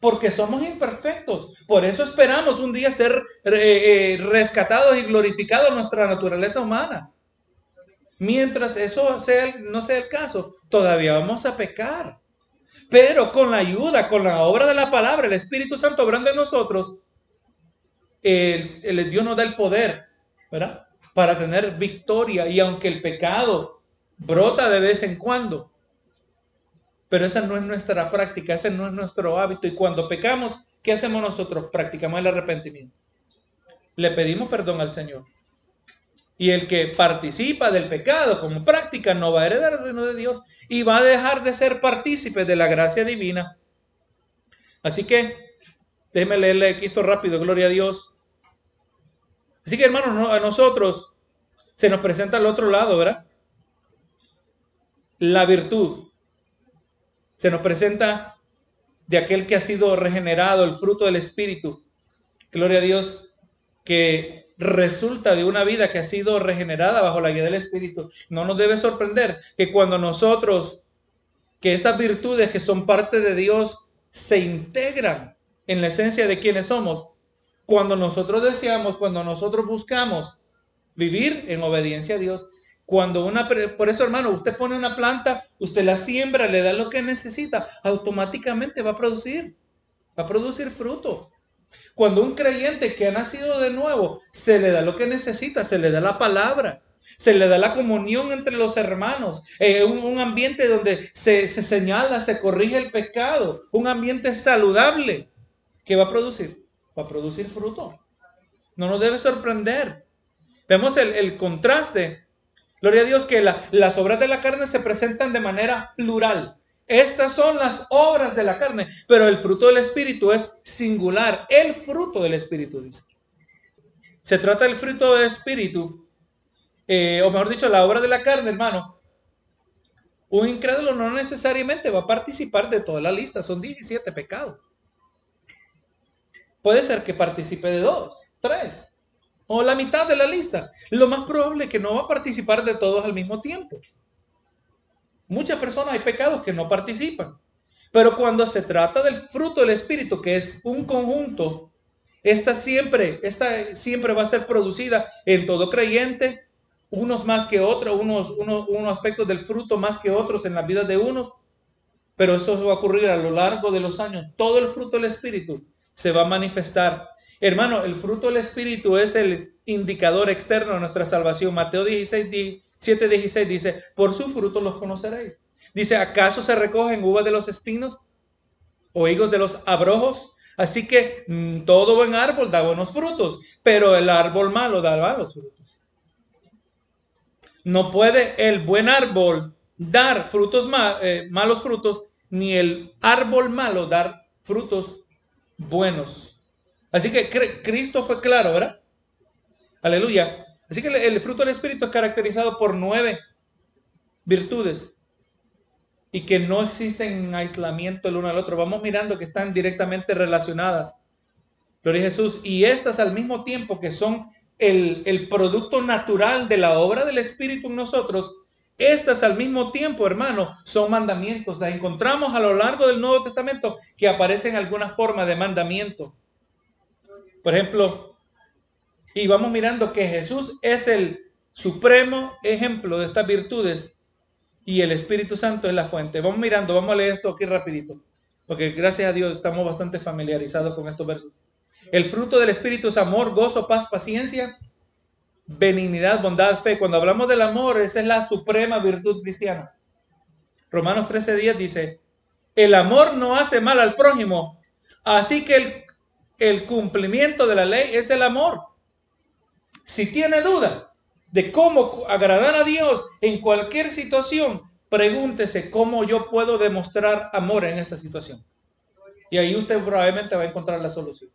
porque somos imperfectos, por eso esperamos un día ser eh, rescatados y glorificados nuestra naturaleza humana. Mientras eso no sea el caso, todavía vamos a pecar. Pero con la ayuda, con la obra de la palabra, el Espíritu Santo obrando en nosotros, el, Dios nos da el poder. Para tener victoria. Y aunque el pecado brota de vez en cuando. Pero esa no es nuestra práctica, ese no es nuestro hábito. Y cuando pecamos, ¿qué hacemos nosotros? Practicamos el arrepentimiento. Le pedimos perdón al Señor. Y el que participa del pecado como práctica no va a heredar el reino de Dios y va a dejar de ser partícipe de la gracia divina. Así que, déjeme leerle aquí esto rápido, gloria a Dios. Así que hermanos, a nosotros se nos presenta al otro lado, ¿verdad? La virtud. Se nos presenta de aquel que ha sido regenerado, el fruto del Espíritu. Gloria a Dios, que resulta de una vida que ha sido regenerada bajo la guía del Espíritu. No nos debe sorprender que cuando nosotros, que estas virtudes que son parte de Dios, se integran en la esencia de quienes somos, cuando nosotros deseamos, cuando nosotros buscamos vivir en obediencia a Dios, cuando una, por eso hermano, usted pone una planta, usted la siembra, le da lo que necesita, automáticamente va a producir, va a producir fruto. Cuando un creyente que ha nacido de nuevo, se le da lo que necesita, se le da la palabra, se le da la comunión entre los hermanos, eh, un, ambiente donde se, se señala, se corrige el pecado, un ambiente saludable que va a producir, va a producir fruto. No nos debe sorprender. Vemos el, contraste. Gloria a Dios que las obras de la carne se presentan de manera plural. Estas son las obras de la carne, pero el fruto del Espíritu es singular. El fruto del Espíritu, dice. Se trata del fruto del Espíritu, eh, o mejor dicho, la obra de la carne, hermano. Un incrédulo no necesariamente va a participar de toda la lista, son 17 pecados. Puede ser que participe de dos, tres, o la mitad de la lista. Lo más probable es que no va a participar de todos al mismo tiempo. Muchas personas hay pecados que no participan. Pero cuando se trata del fruto del Espíritu, que es un conjunto, esta siempre, esta siempre va a ser producida en todo creyente, unos más que otros, unos, unos, unos aspectos del fruto más que otros en la vida de unos. Pero eso va a ocurrir a lo largo de los años. Todo el fruto del Espíritu se va a manifestar. Hermano, el fruto del Espíritu es el indicador externo de nuestra salvación. Mateo 16, 7:16 dice, por su fruto los conoceréis. Dice, ¿acaso se recogen uvas de los espinos o higos de los abrojos? Así que mm, todo buen árbol da buenos frutos, pero el árbol malo da malos frutos. No puede el buen árbol dar frutos eh, malos frutos, ni el árbol malo dar frutos buenos. Así que Cristo fue claro, ¿verdad? Aleluya. Así que el fruto del Espíritu es caracterizado por nueve virtudes y que no existen en aislamiento el uno al otro. Vamos mirando que están directamente relacionadas. Gloria a Jesús. Y estas al mismo tiempo que son el, producto natural de la obra del Espíritu en nosotros, estas al mismo tiempo, hermano, son mandamientos. Las encontramos a lo largo del Nuevo Testamento que aparecen alguna forma de mandamiento. Por ejemplo, y vamos mirando que Jesús es el supremo ejemplo de estas virtudes y el Espíritu Santo es la fuente. Vamos mirando, vamos a leer esto aquí rapidito, porque gracias a Dios estamos bastante familiarizados con estos versos. El fruto del Espíritu es amor, gozo, paz, paciencia, benignidad, bondad, fe. Cuando hablamos del amor, esa es la suprema virtud cristiana. Romanos 13:10 dice, el amor no hace mal al prójimo, así que el, el cumplimiento de la ley es el amor. Si tiene duda de cómo agradar a Dios en cualquier situación, pregúntese cómo yo puedo demostrar amor en esa situación. Y ahí usted probablemente va a encontrar la solución.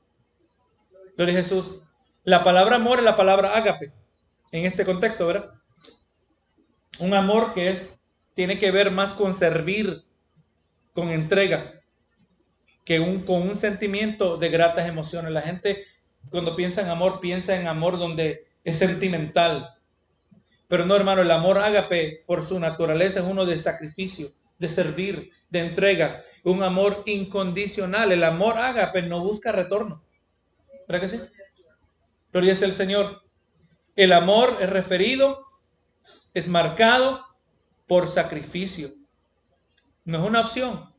Gloria a Jesús. La palabra amor es la palabra ágape en este contexto, ¿verdad? Un amor que es, tiene que ver más con servir, con entrega, que un, con un sentimiento de gratas emociones. La gente cuando piensa en amor, piensa en amor donde es sentimental. Pero no, hermano, el amor ágape por su naturaleza es uno de sacrificio, de servir, de entrega, un amor incondicional. El amor ágape no busca retorno. ¿Verdad que sí? Gloria es el Señor. El amor es referido, es marcado por sacrificio. No es una opción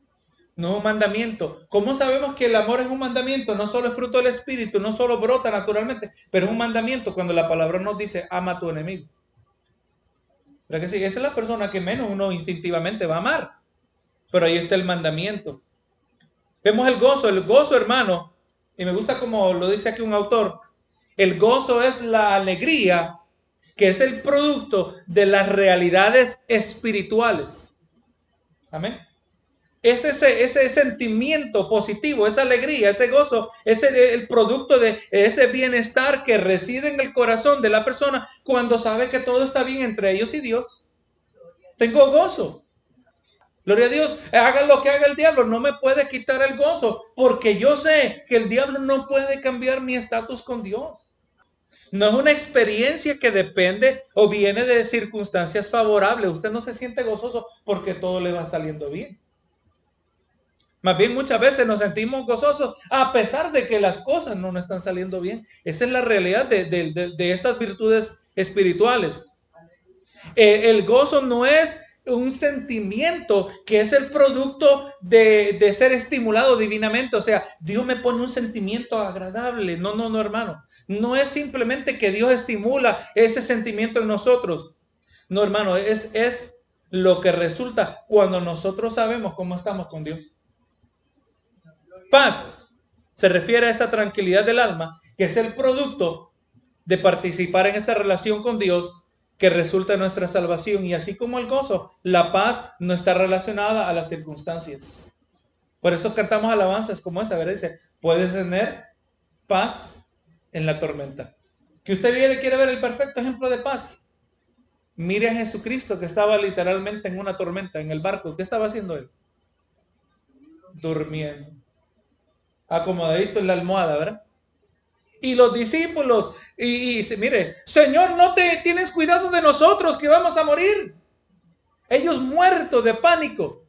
no un mandamiento. ¿Cómo sabemos que el amor es un mandamiento? No solo es fruto del Espíritu, no solo brota naturalmente, pero es un mandamiento cuando la palabra nos dice, ama a tu enemigo. ¿Verdad que sí? Esa es la persona que menos uno instintivamente va a amar. Pero ahí está el mandamiento. Vemos el gozo, el gozo, hermano, y me gusta como lo dice aquí un autor, el gozo es la alegría que es el producto de las realidades espirituales. Amén. Es ese, ese sentimiento positivo, esa alegría, ese gozo, es el producto de ese bienestar que reside en el corazón de la persona cuando sabe que todo está bien entre ellos y Dios. Tengo gozo. Gloria a Dios, haga lo que haga el diablo, no me puede quitar el gozo, porque yo sé que el diablo no puede cambiar mi estatus con Dios. No es una experiencia que depende o viene de circunstancias favorables. Usted no se siente gozoso porque todo le va saliendo bien. Más bien muchas veces nos sentimos gozosos a pesar de que las cosas no nos están saliendo bien. Esa es la realidad de, estas virtudes espirituales. Eh, el gozo no es un sentimiento que es el producto de, ser estimulado divinamente. O sea, Dios me pone un sentimiento agradable. No, no, no, hermano. No es simplemente que Dios estimula ese sentimiento en nosotros. No, hermano, es, es lo que resulta cuando nosotros sabemos cómo estamos con Dios. Paz se refiere a esa tranquilidad del alma, que es el producto de participar en esta relación con Dios que resulta nuestra salvación. Y así como el gozo, la paz no está relacionada a las circunstancias. Por eso cantamos alabanzas como esa, ¿verdad? Dice, puedes tener paz en la tormenta. Que usted viene, quiere ver el perfecto ejemplo de paz. Mire a Jesucristo que estaba literalmente en una tormenta, en el barco. ¿Qué estaba haciendo él? Durmiendo. Acomodadito en la almohada, ¿verdad? y los discípulos. Y, dice, mire, Señor, no te tienes cuidado de nosotros que vamos a morir. Ellos muertos de pánico,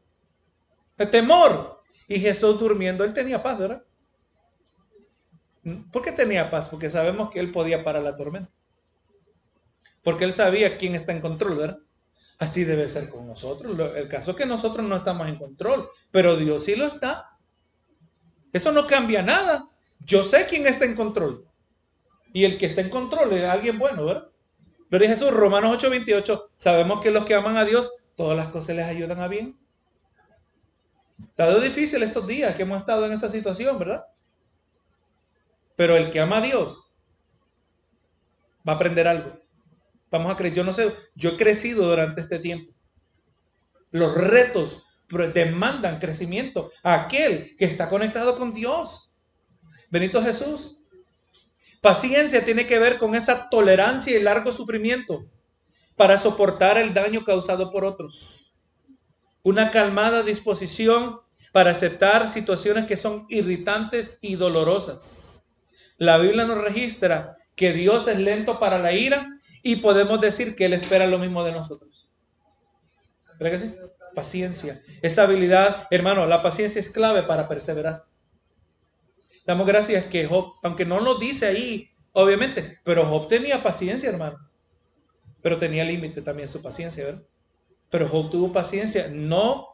de temor. Y Jesús durmiendo, él tenía paz, ¿verdad? ¿Por qué tenía paz? Porque sabemos que él podía parar la tormenta. Porque él sabía quién está en control, ¿verdad? Así debe ser con nosotros. El caso es que nosotros no estamos en control, pero Dios sí lo está. Eso no cambia nada. Yo sé quién está en control. Y el que está en control es alguien bueno, ¿verdad? Pero Jesús, Romanos 8:28, sabemos que los que aman a Dios, todas las cosas les ayudan a bien. Está difícil estos días que hemos estado en esta situación, ¿verdad? Pero el que ama a Dios va a aprender algo. Vamos a creer, yo no sé, yo he crecido durante este tiempo. Los retos demandan crecimiento a aquel que está conectado con Dios. Benito Jesús. Paciencia tiene que ver con esa tolerancia y largo sufrimiento para soportar el daño causado por otros. Una calmada disposición para aceptar situaciones que son irritantes y dolorosas. La Biblia nos registra que Dios es lento para la ira y podemos decir que Él espera lo mismo de nosotros. ¿Verdad que sí? Paciencia. Esa habilidad, hermano, la paciencia es clave para perseverar. Damos gracias que Job, aunque no lo dice ahí, obviamente, pero Job tenía paciencia, hermano. Pero tenía límite también su paciencia, ¿verdad? Pero Job tuvo paciencia, no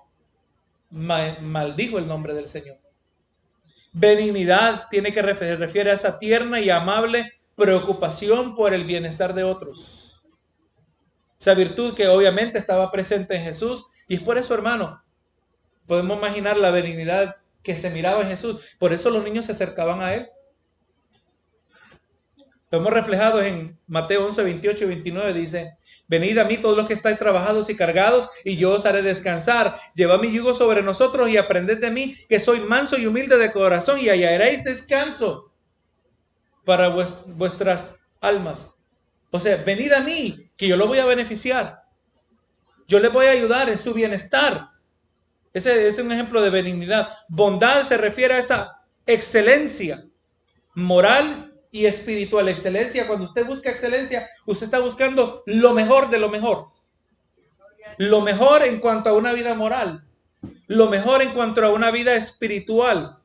maldijo el nombre del Señor. Benignidad tiene que refiere a esa tierna y amable preocupación por el bienestar de otros. Esa virtud que obviamente estaba presente en Jesús y es por eso, hermano, podemos imaginar la benignidad que se miraba en Jesús. Por eso los niños se acercaban a él. Lo hemos reflejado en Mateo 11, 28 y 29. Dice, venid a mí todos los que estáis trabajados y cargados, y yo os haré descansar. Llevad mi yugo sobre nosotros y aprended de mí, que soy manso y humilde de corazón, y hallaréis descanso para vuestras almas. O sea, venid a mí, que yo lo voy a beneficiar. Yo le voy a ayudar en su bienestar. Ese, es un ejemplo de benignidad. Bondad se refiere a esa excelencia moral y espiritual. Excelencia, cuando usted busca excelencia, usted está buscando lo mejor de lo mejor. Lo mejor en cuanto a una vida moral. Lo mejor en cuanto a una vida espiritual.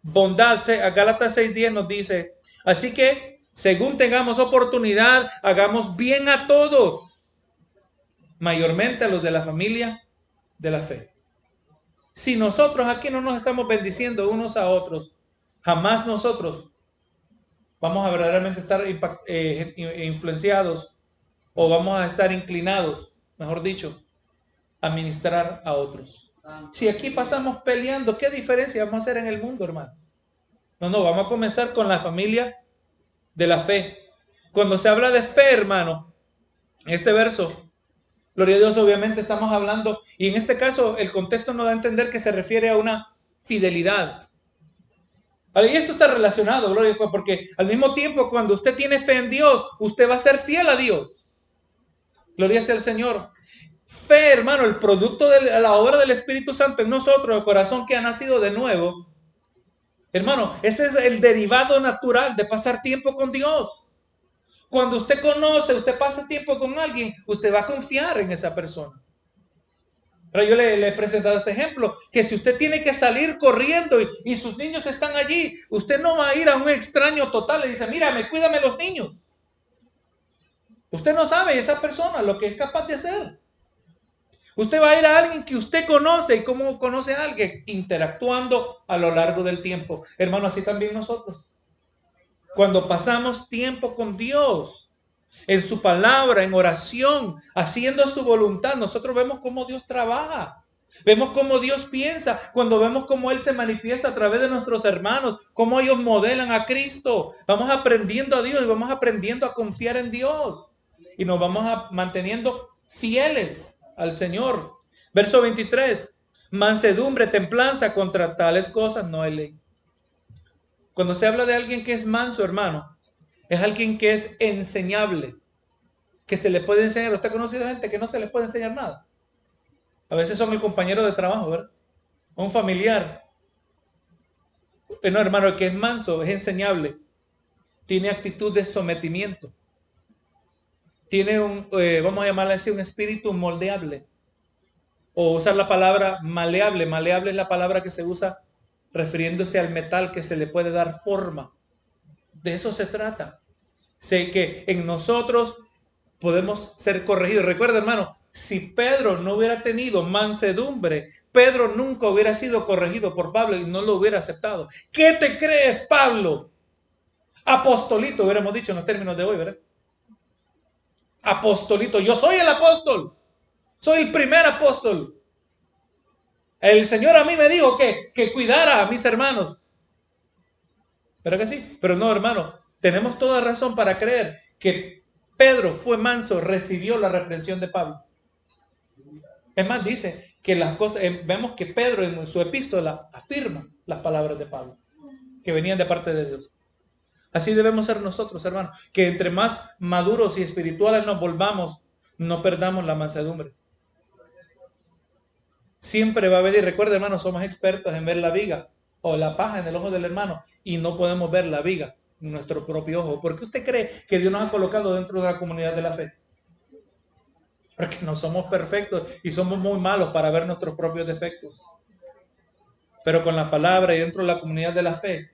Bondad, Gálatas 6.10 nos dice, así que según tengamos oportunidad, hagamos bien a todos, mayormente a los de la familia de la fe. Si nosotros aquí no nos estamos bendiciendo unos a otros, jamás nosotros vamos a verdaderamente estar eh, influenciados o vamos a estar inclinados mejor dicho, administrar a otros. Si aquí pasamos peleando, ¿qué diferencia vamos a hacer en el mundo, hermano? No, no, vamos a comenzar con la familia de la fe. Cuando se habla de fe, hermano, en este verso, gloria a Dios, obviamente estamos hablando, y en este caso el contexto nos da a entender que se refiere a una fidelidad. Y esto está relacionado, gloria Dios, porque al mismo tiempo cuando usted tiene fe en Dios, usted va a ser fiel a Dios. Gloria sea al Señor. Fe, hermano, el producto de la obra del Espíritu Santo en nosotros, el corazón que ha nacido de nuevo. Hermano, ese es el derivado natural de pasar tiempo con Dios. Cuando usted conoce, usted pasa tiempo con alguien, usted va a confiar en esa persona. Pero yo le, he presentado este ejemplo, que si usted tiene que salir corriendo y, sus niños están allí, usted no va a ir a un extraño total y dice, mírame, cuídame los niños. Usted no sabe esa persona lo que es capaz de hacer. Usted va a ir a alguien que usted conoce y cómo conoce a alguien, interactuando a lo largo del tiempo. Hermano, así también nosotros. Cuando pasamos tiempo con Dios, en su palabra, en oración, haciendo su voluntad, nosotros vemos cómo Dios trabaja. Vemos cómo Dios piensa, cuando vemos cómo Él se manifiesta a través de nuestros hermanos, cómo ellos modelan a Cristo. Vamos aprendiendo a Dios y vamos aprendiendo a confiar en Dios. Y nos vamos a manteniendo fieles al Señor. Verso 23, mansedumbre, templanza, contra tales cosas no hay ley. Cuando se habla de alguien que es manso, hermano, es alguien que es enseñable, que se le puede enseñar. ¿Usted ha conocido gente que no se le puede enseñar nada? A veces son el compañero de trabajo, ¿verdad? Un familiar. Eh, no, hermano, el que es manso es enseñable. Tiene actitud de sometimiento tiene un, eh, vamos a llamarle así, un espíritu moldeable. O usar la palabra maleable. Maleable es la palabra que se usa refiriéndose al metal que se le puede dar forma. De eso se trata. Sé que en nosotros podemos ser corregidos. Recuerda, hermano, si Pedro no hubiera tenido mansedumbre, Pedro nunca hubiera sido corregido por Pablo y no lo hubiera aceptado. ¿Qué te crees, Pablo? Apostolito, hubiéramos dicho en los términos de hoy, ¿verdad? Apostolito. Yo soy el apóstol. Soy el primer apóstol. El Señor a mí me dijo que, que cuidara a mis hermanos. ¿Pero que sí? Pero no, hermano. Tenemos toda razón para creer que Pedro fue manso, recibió la reprensión de Pablo. Es más, dice que las cosas, eh, vemos que Pedro en su epístola afirma las palabras de Pablo, que venían de parte de Dios. Así debemos ser nosotros, hermanos, que entre más maduros y espirituales nos volvamos, no perdamos la mansedumbre. Siempre va a venir, recuerda hermano, somos expertos en ver la viga o la paja en el ojo del hermano y no podemos ver la viga en nuestro propio ojo. ¿Por qué usted cree que Dios nos ha colocado dentro de la comunidad de la fe? Porque no somos perfectos y somos muy malos para ver nuestros propios defectos. Pero con la palabra y dentro de la comunidad de la fe,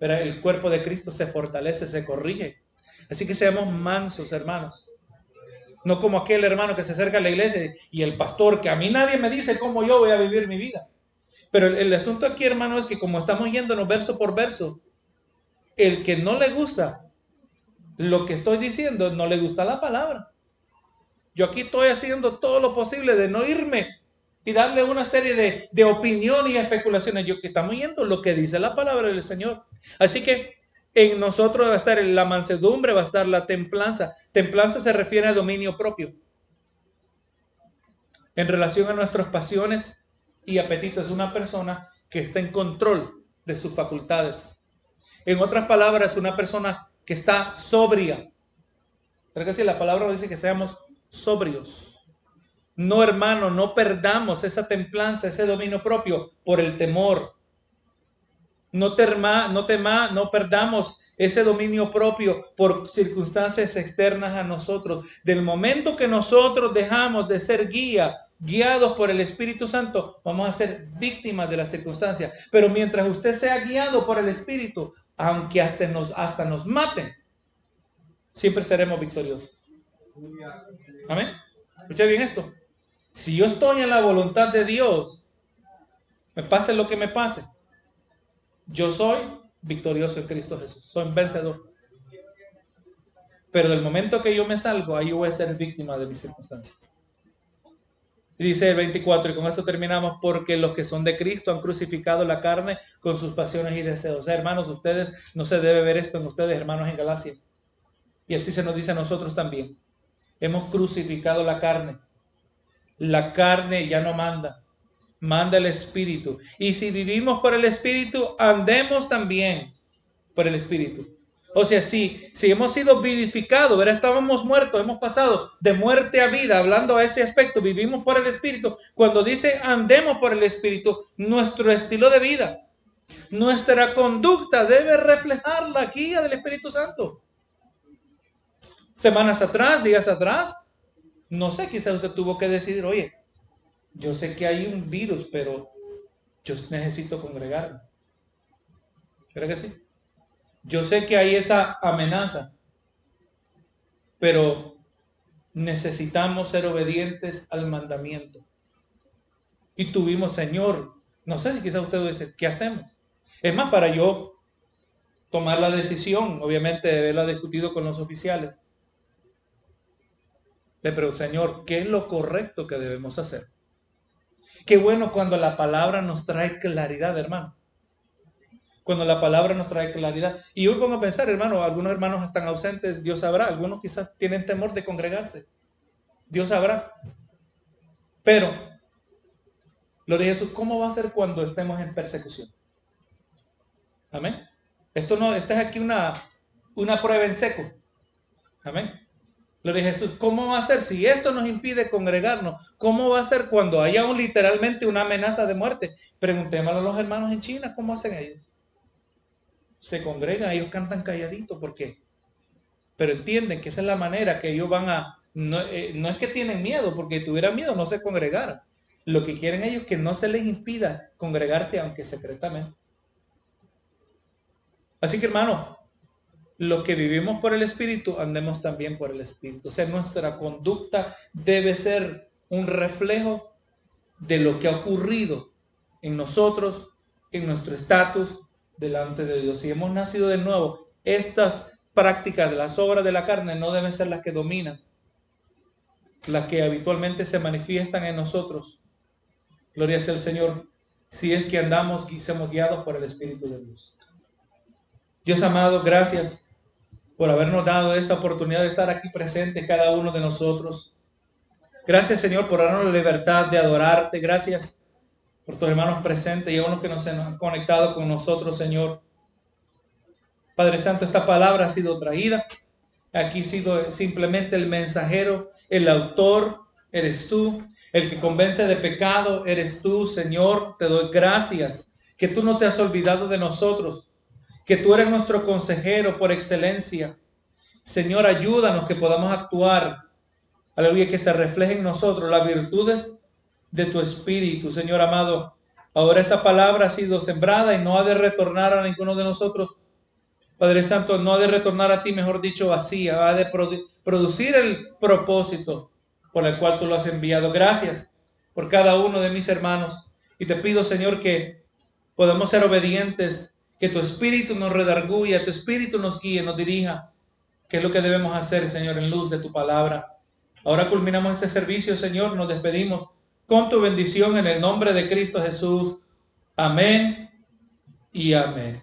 pero el cuerpo de Cristo se fortalece, se corrige. Así que seamos mansos, hermanos. No como aquel hermano que se acerca a la iglesia y el pastor, que a mí nadie me dice cómo yo voy a vivir mi vida. Pero el, asunto aquí, hermano, es que como estamos yéndonos verso por verso, el que no le gusta lo que estoy diciendo, no le gusta la palabra. Yo aquí estoy haciendo todo lo posible de no irme y darle una serie de, de opiniones y especulaciones. Yo que estamos yendo lo que dice la palabra del Señor. Así que en nosotros va a estar la mansedumbre, va a estar la templanza. Templanza se refiere a dominio propio. En relación a nuestras pasiones y apetitos, una persona que está en control de sus facultades. En otras palabras, una persona que está sobria. Pero que si la palabra dice que seamos sobrios. No, hermano, no perdamos esa templanza, ese dominio propio por el temor. No, terma, no, tema, no perdamos ese dominio propio por circunstancias externas a nosotros. Del momento que nosotros dejamos de ser guía, guiados por el Espíritu Santo, vamos a ser víctimas de las circunstancias. Pero mientras usted sea guiado por el Espíritu, aunque hasta nos, hasta nos maten, siempre seremos victoriosos. Amén. Escucha bien esto. Si yo estoy en la voluntad de Dios, me pase lo que me pase, yo soy victorioso en Cristo Jesús, soy vencedor. pero del momento que yo me salgo, ahí voy a ser víctima de mis circunstancias. Y dice el 24, y con esto terminamos, porque los que son de Cristo han crucificado la carne con sus pasiones y deseos. O sea, hermanos, ustedes, no se debe ver esto en ustedes, hermanos en Galacia. Y así se nos dice a nosotros también. Hemos crucificado la carne. La carne ya no manda, manda el Espíritu. Y si vivimos por el Espíritu, andemos también por el Espíritu. O sea, si, si hemos sido vivificados, ¿verdad? estábamos muertos, hemos pasado de muerte a vida, hablando a ese aspecto, vivimos por el Espíritu. Cuando dice andemos por el Espíritu, nuestro estilo de vida, nuestra conducta debe reflejar la guía del Espíritu Santo. Semanas atrás, días atrás, no sé, quizás usted tuvo que decidir, oye, yo sé que hay un virus, pero yo necesito congregarme. ¿Cree que sí? Yo sé que hay esa amenaza, pero necesitamos ser obedientes al mandamiento. Y tuvimos, Señor, no sé si quizás usted dice, ¿qué hacemos? Es más, para yo tomar la decisión, obviamente de haberla discutido con los oficiales, le pregunto, Señor, ¿qué es lo correcto que debemos hacer? Qué bueno cuando la palabra nos trae claridad, hermano cuando la palabra nos trae claridad. Y hoy pongo a pensar, hermano, algunos hermanos están ausentes, Dios sabrá, algunos quizás tienen temor de congregarse, Dios sabrá. Pero, Gloria a Jesús, ¿cómo va a ser cuando estemos en persecución? Amén. Esto no, esta es aquí una, una prueba en seco. Amén. Gloria a Jesús, ¿cómo va a ser si esto nos impide congregarnos? ¿Cómo va a ser cuando haya un, literalmente una amenaza de muerte? Preguntémoslo a los hermanos en China, ¿cómo hacen ellos? se congregan, ellos cantan calladito, ¿por qué? Pero entienden que esa es la manera que ellos van a, no, eh, es que tienen miedo, porque tuvieran miedo no se congregaran. Lo que quieren ellos es que no se les impida congregarse, aunque secretamente. Así que hermano, los que vivimos por el Espíritu, andemos también por el Espíritu. O sea, nuestra conducta debe ser un reflejo de lo que ha ocurrido en nosotros, en nuestro estatus, delante de Dios. Si hemos nacido de nuevo, estas prácticas las obras de la carne no deben ser las que dominan, las que habitualmente se manifiestan en nosotros. Gloria sea el Señor, si es que andamos y somos guiados por el Espíritu de Dios. Dios amado, gracias por habernos dado esta oportunidad de estar aquí presente cada uno de nosotros. Gracias, Señor, por darnos la libertad de adorarte. Gracias por tus hermanos presentes y a unos que nos han conectado con nosotros, Señor. Padre Santo, esta palabra ha sido traída. Aquí ha sido simplemente el mensajero, el autor, eres tú. El que convence de pecado, eres tú, Señor. Te doy gracias que tú no te has olvidado de nosotros, que tú eres nuestro consejero por excelencia. Señor, ayúdanos que podamos actuar, aleluya, que se reflejen en nosotros las virtudes de tu espíritu, Señor amado. Ahora esta palabra ha sido sembrada y no ha de retornar a ninguno de nosotros. Padre Santo, no ha de retornar a ti, mejor dicho, vacía, ha de producir el propósito por el cual tú lo has enviado. Gracias por cada uno de mis hermanos. Y te pido, Señor, que podamos ser obedientes, que tu espíritu nos redarguya, tu espíritu nos guíe, nos dirija. ¿Qué es lo que debemos hacer, Señor, en luz de tu palabra? Ahora culminamos este servicio, Señor, nos despedimos con tu bendición en el nombre de Cristo Jesús. Amén y amén.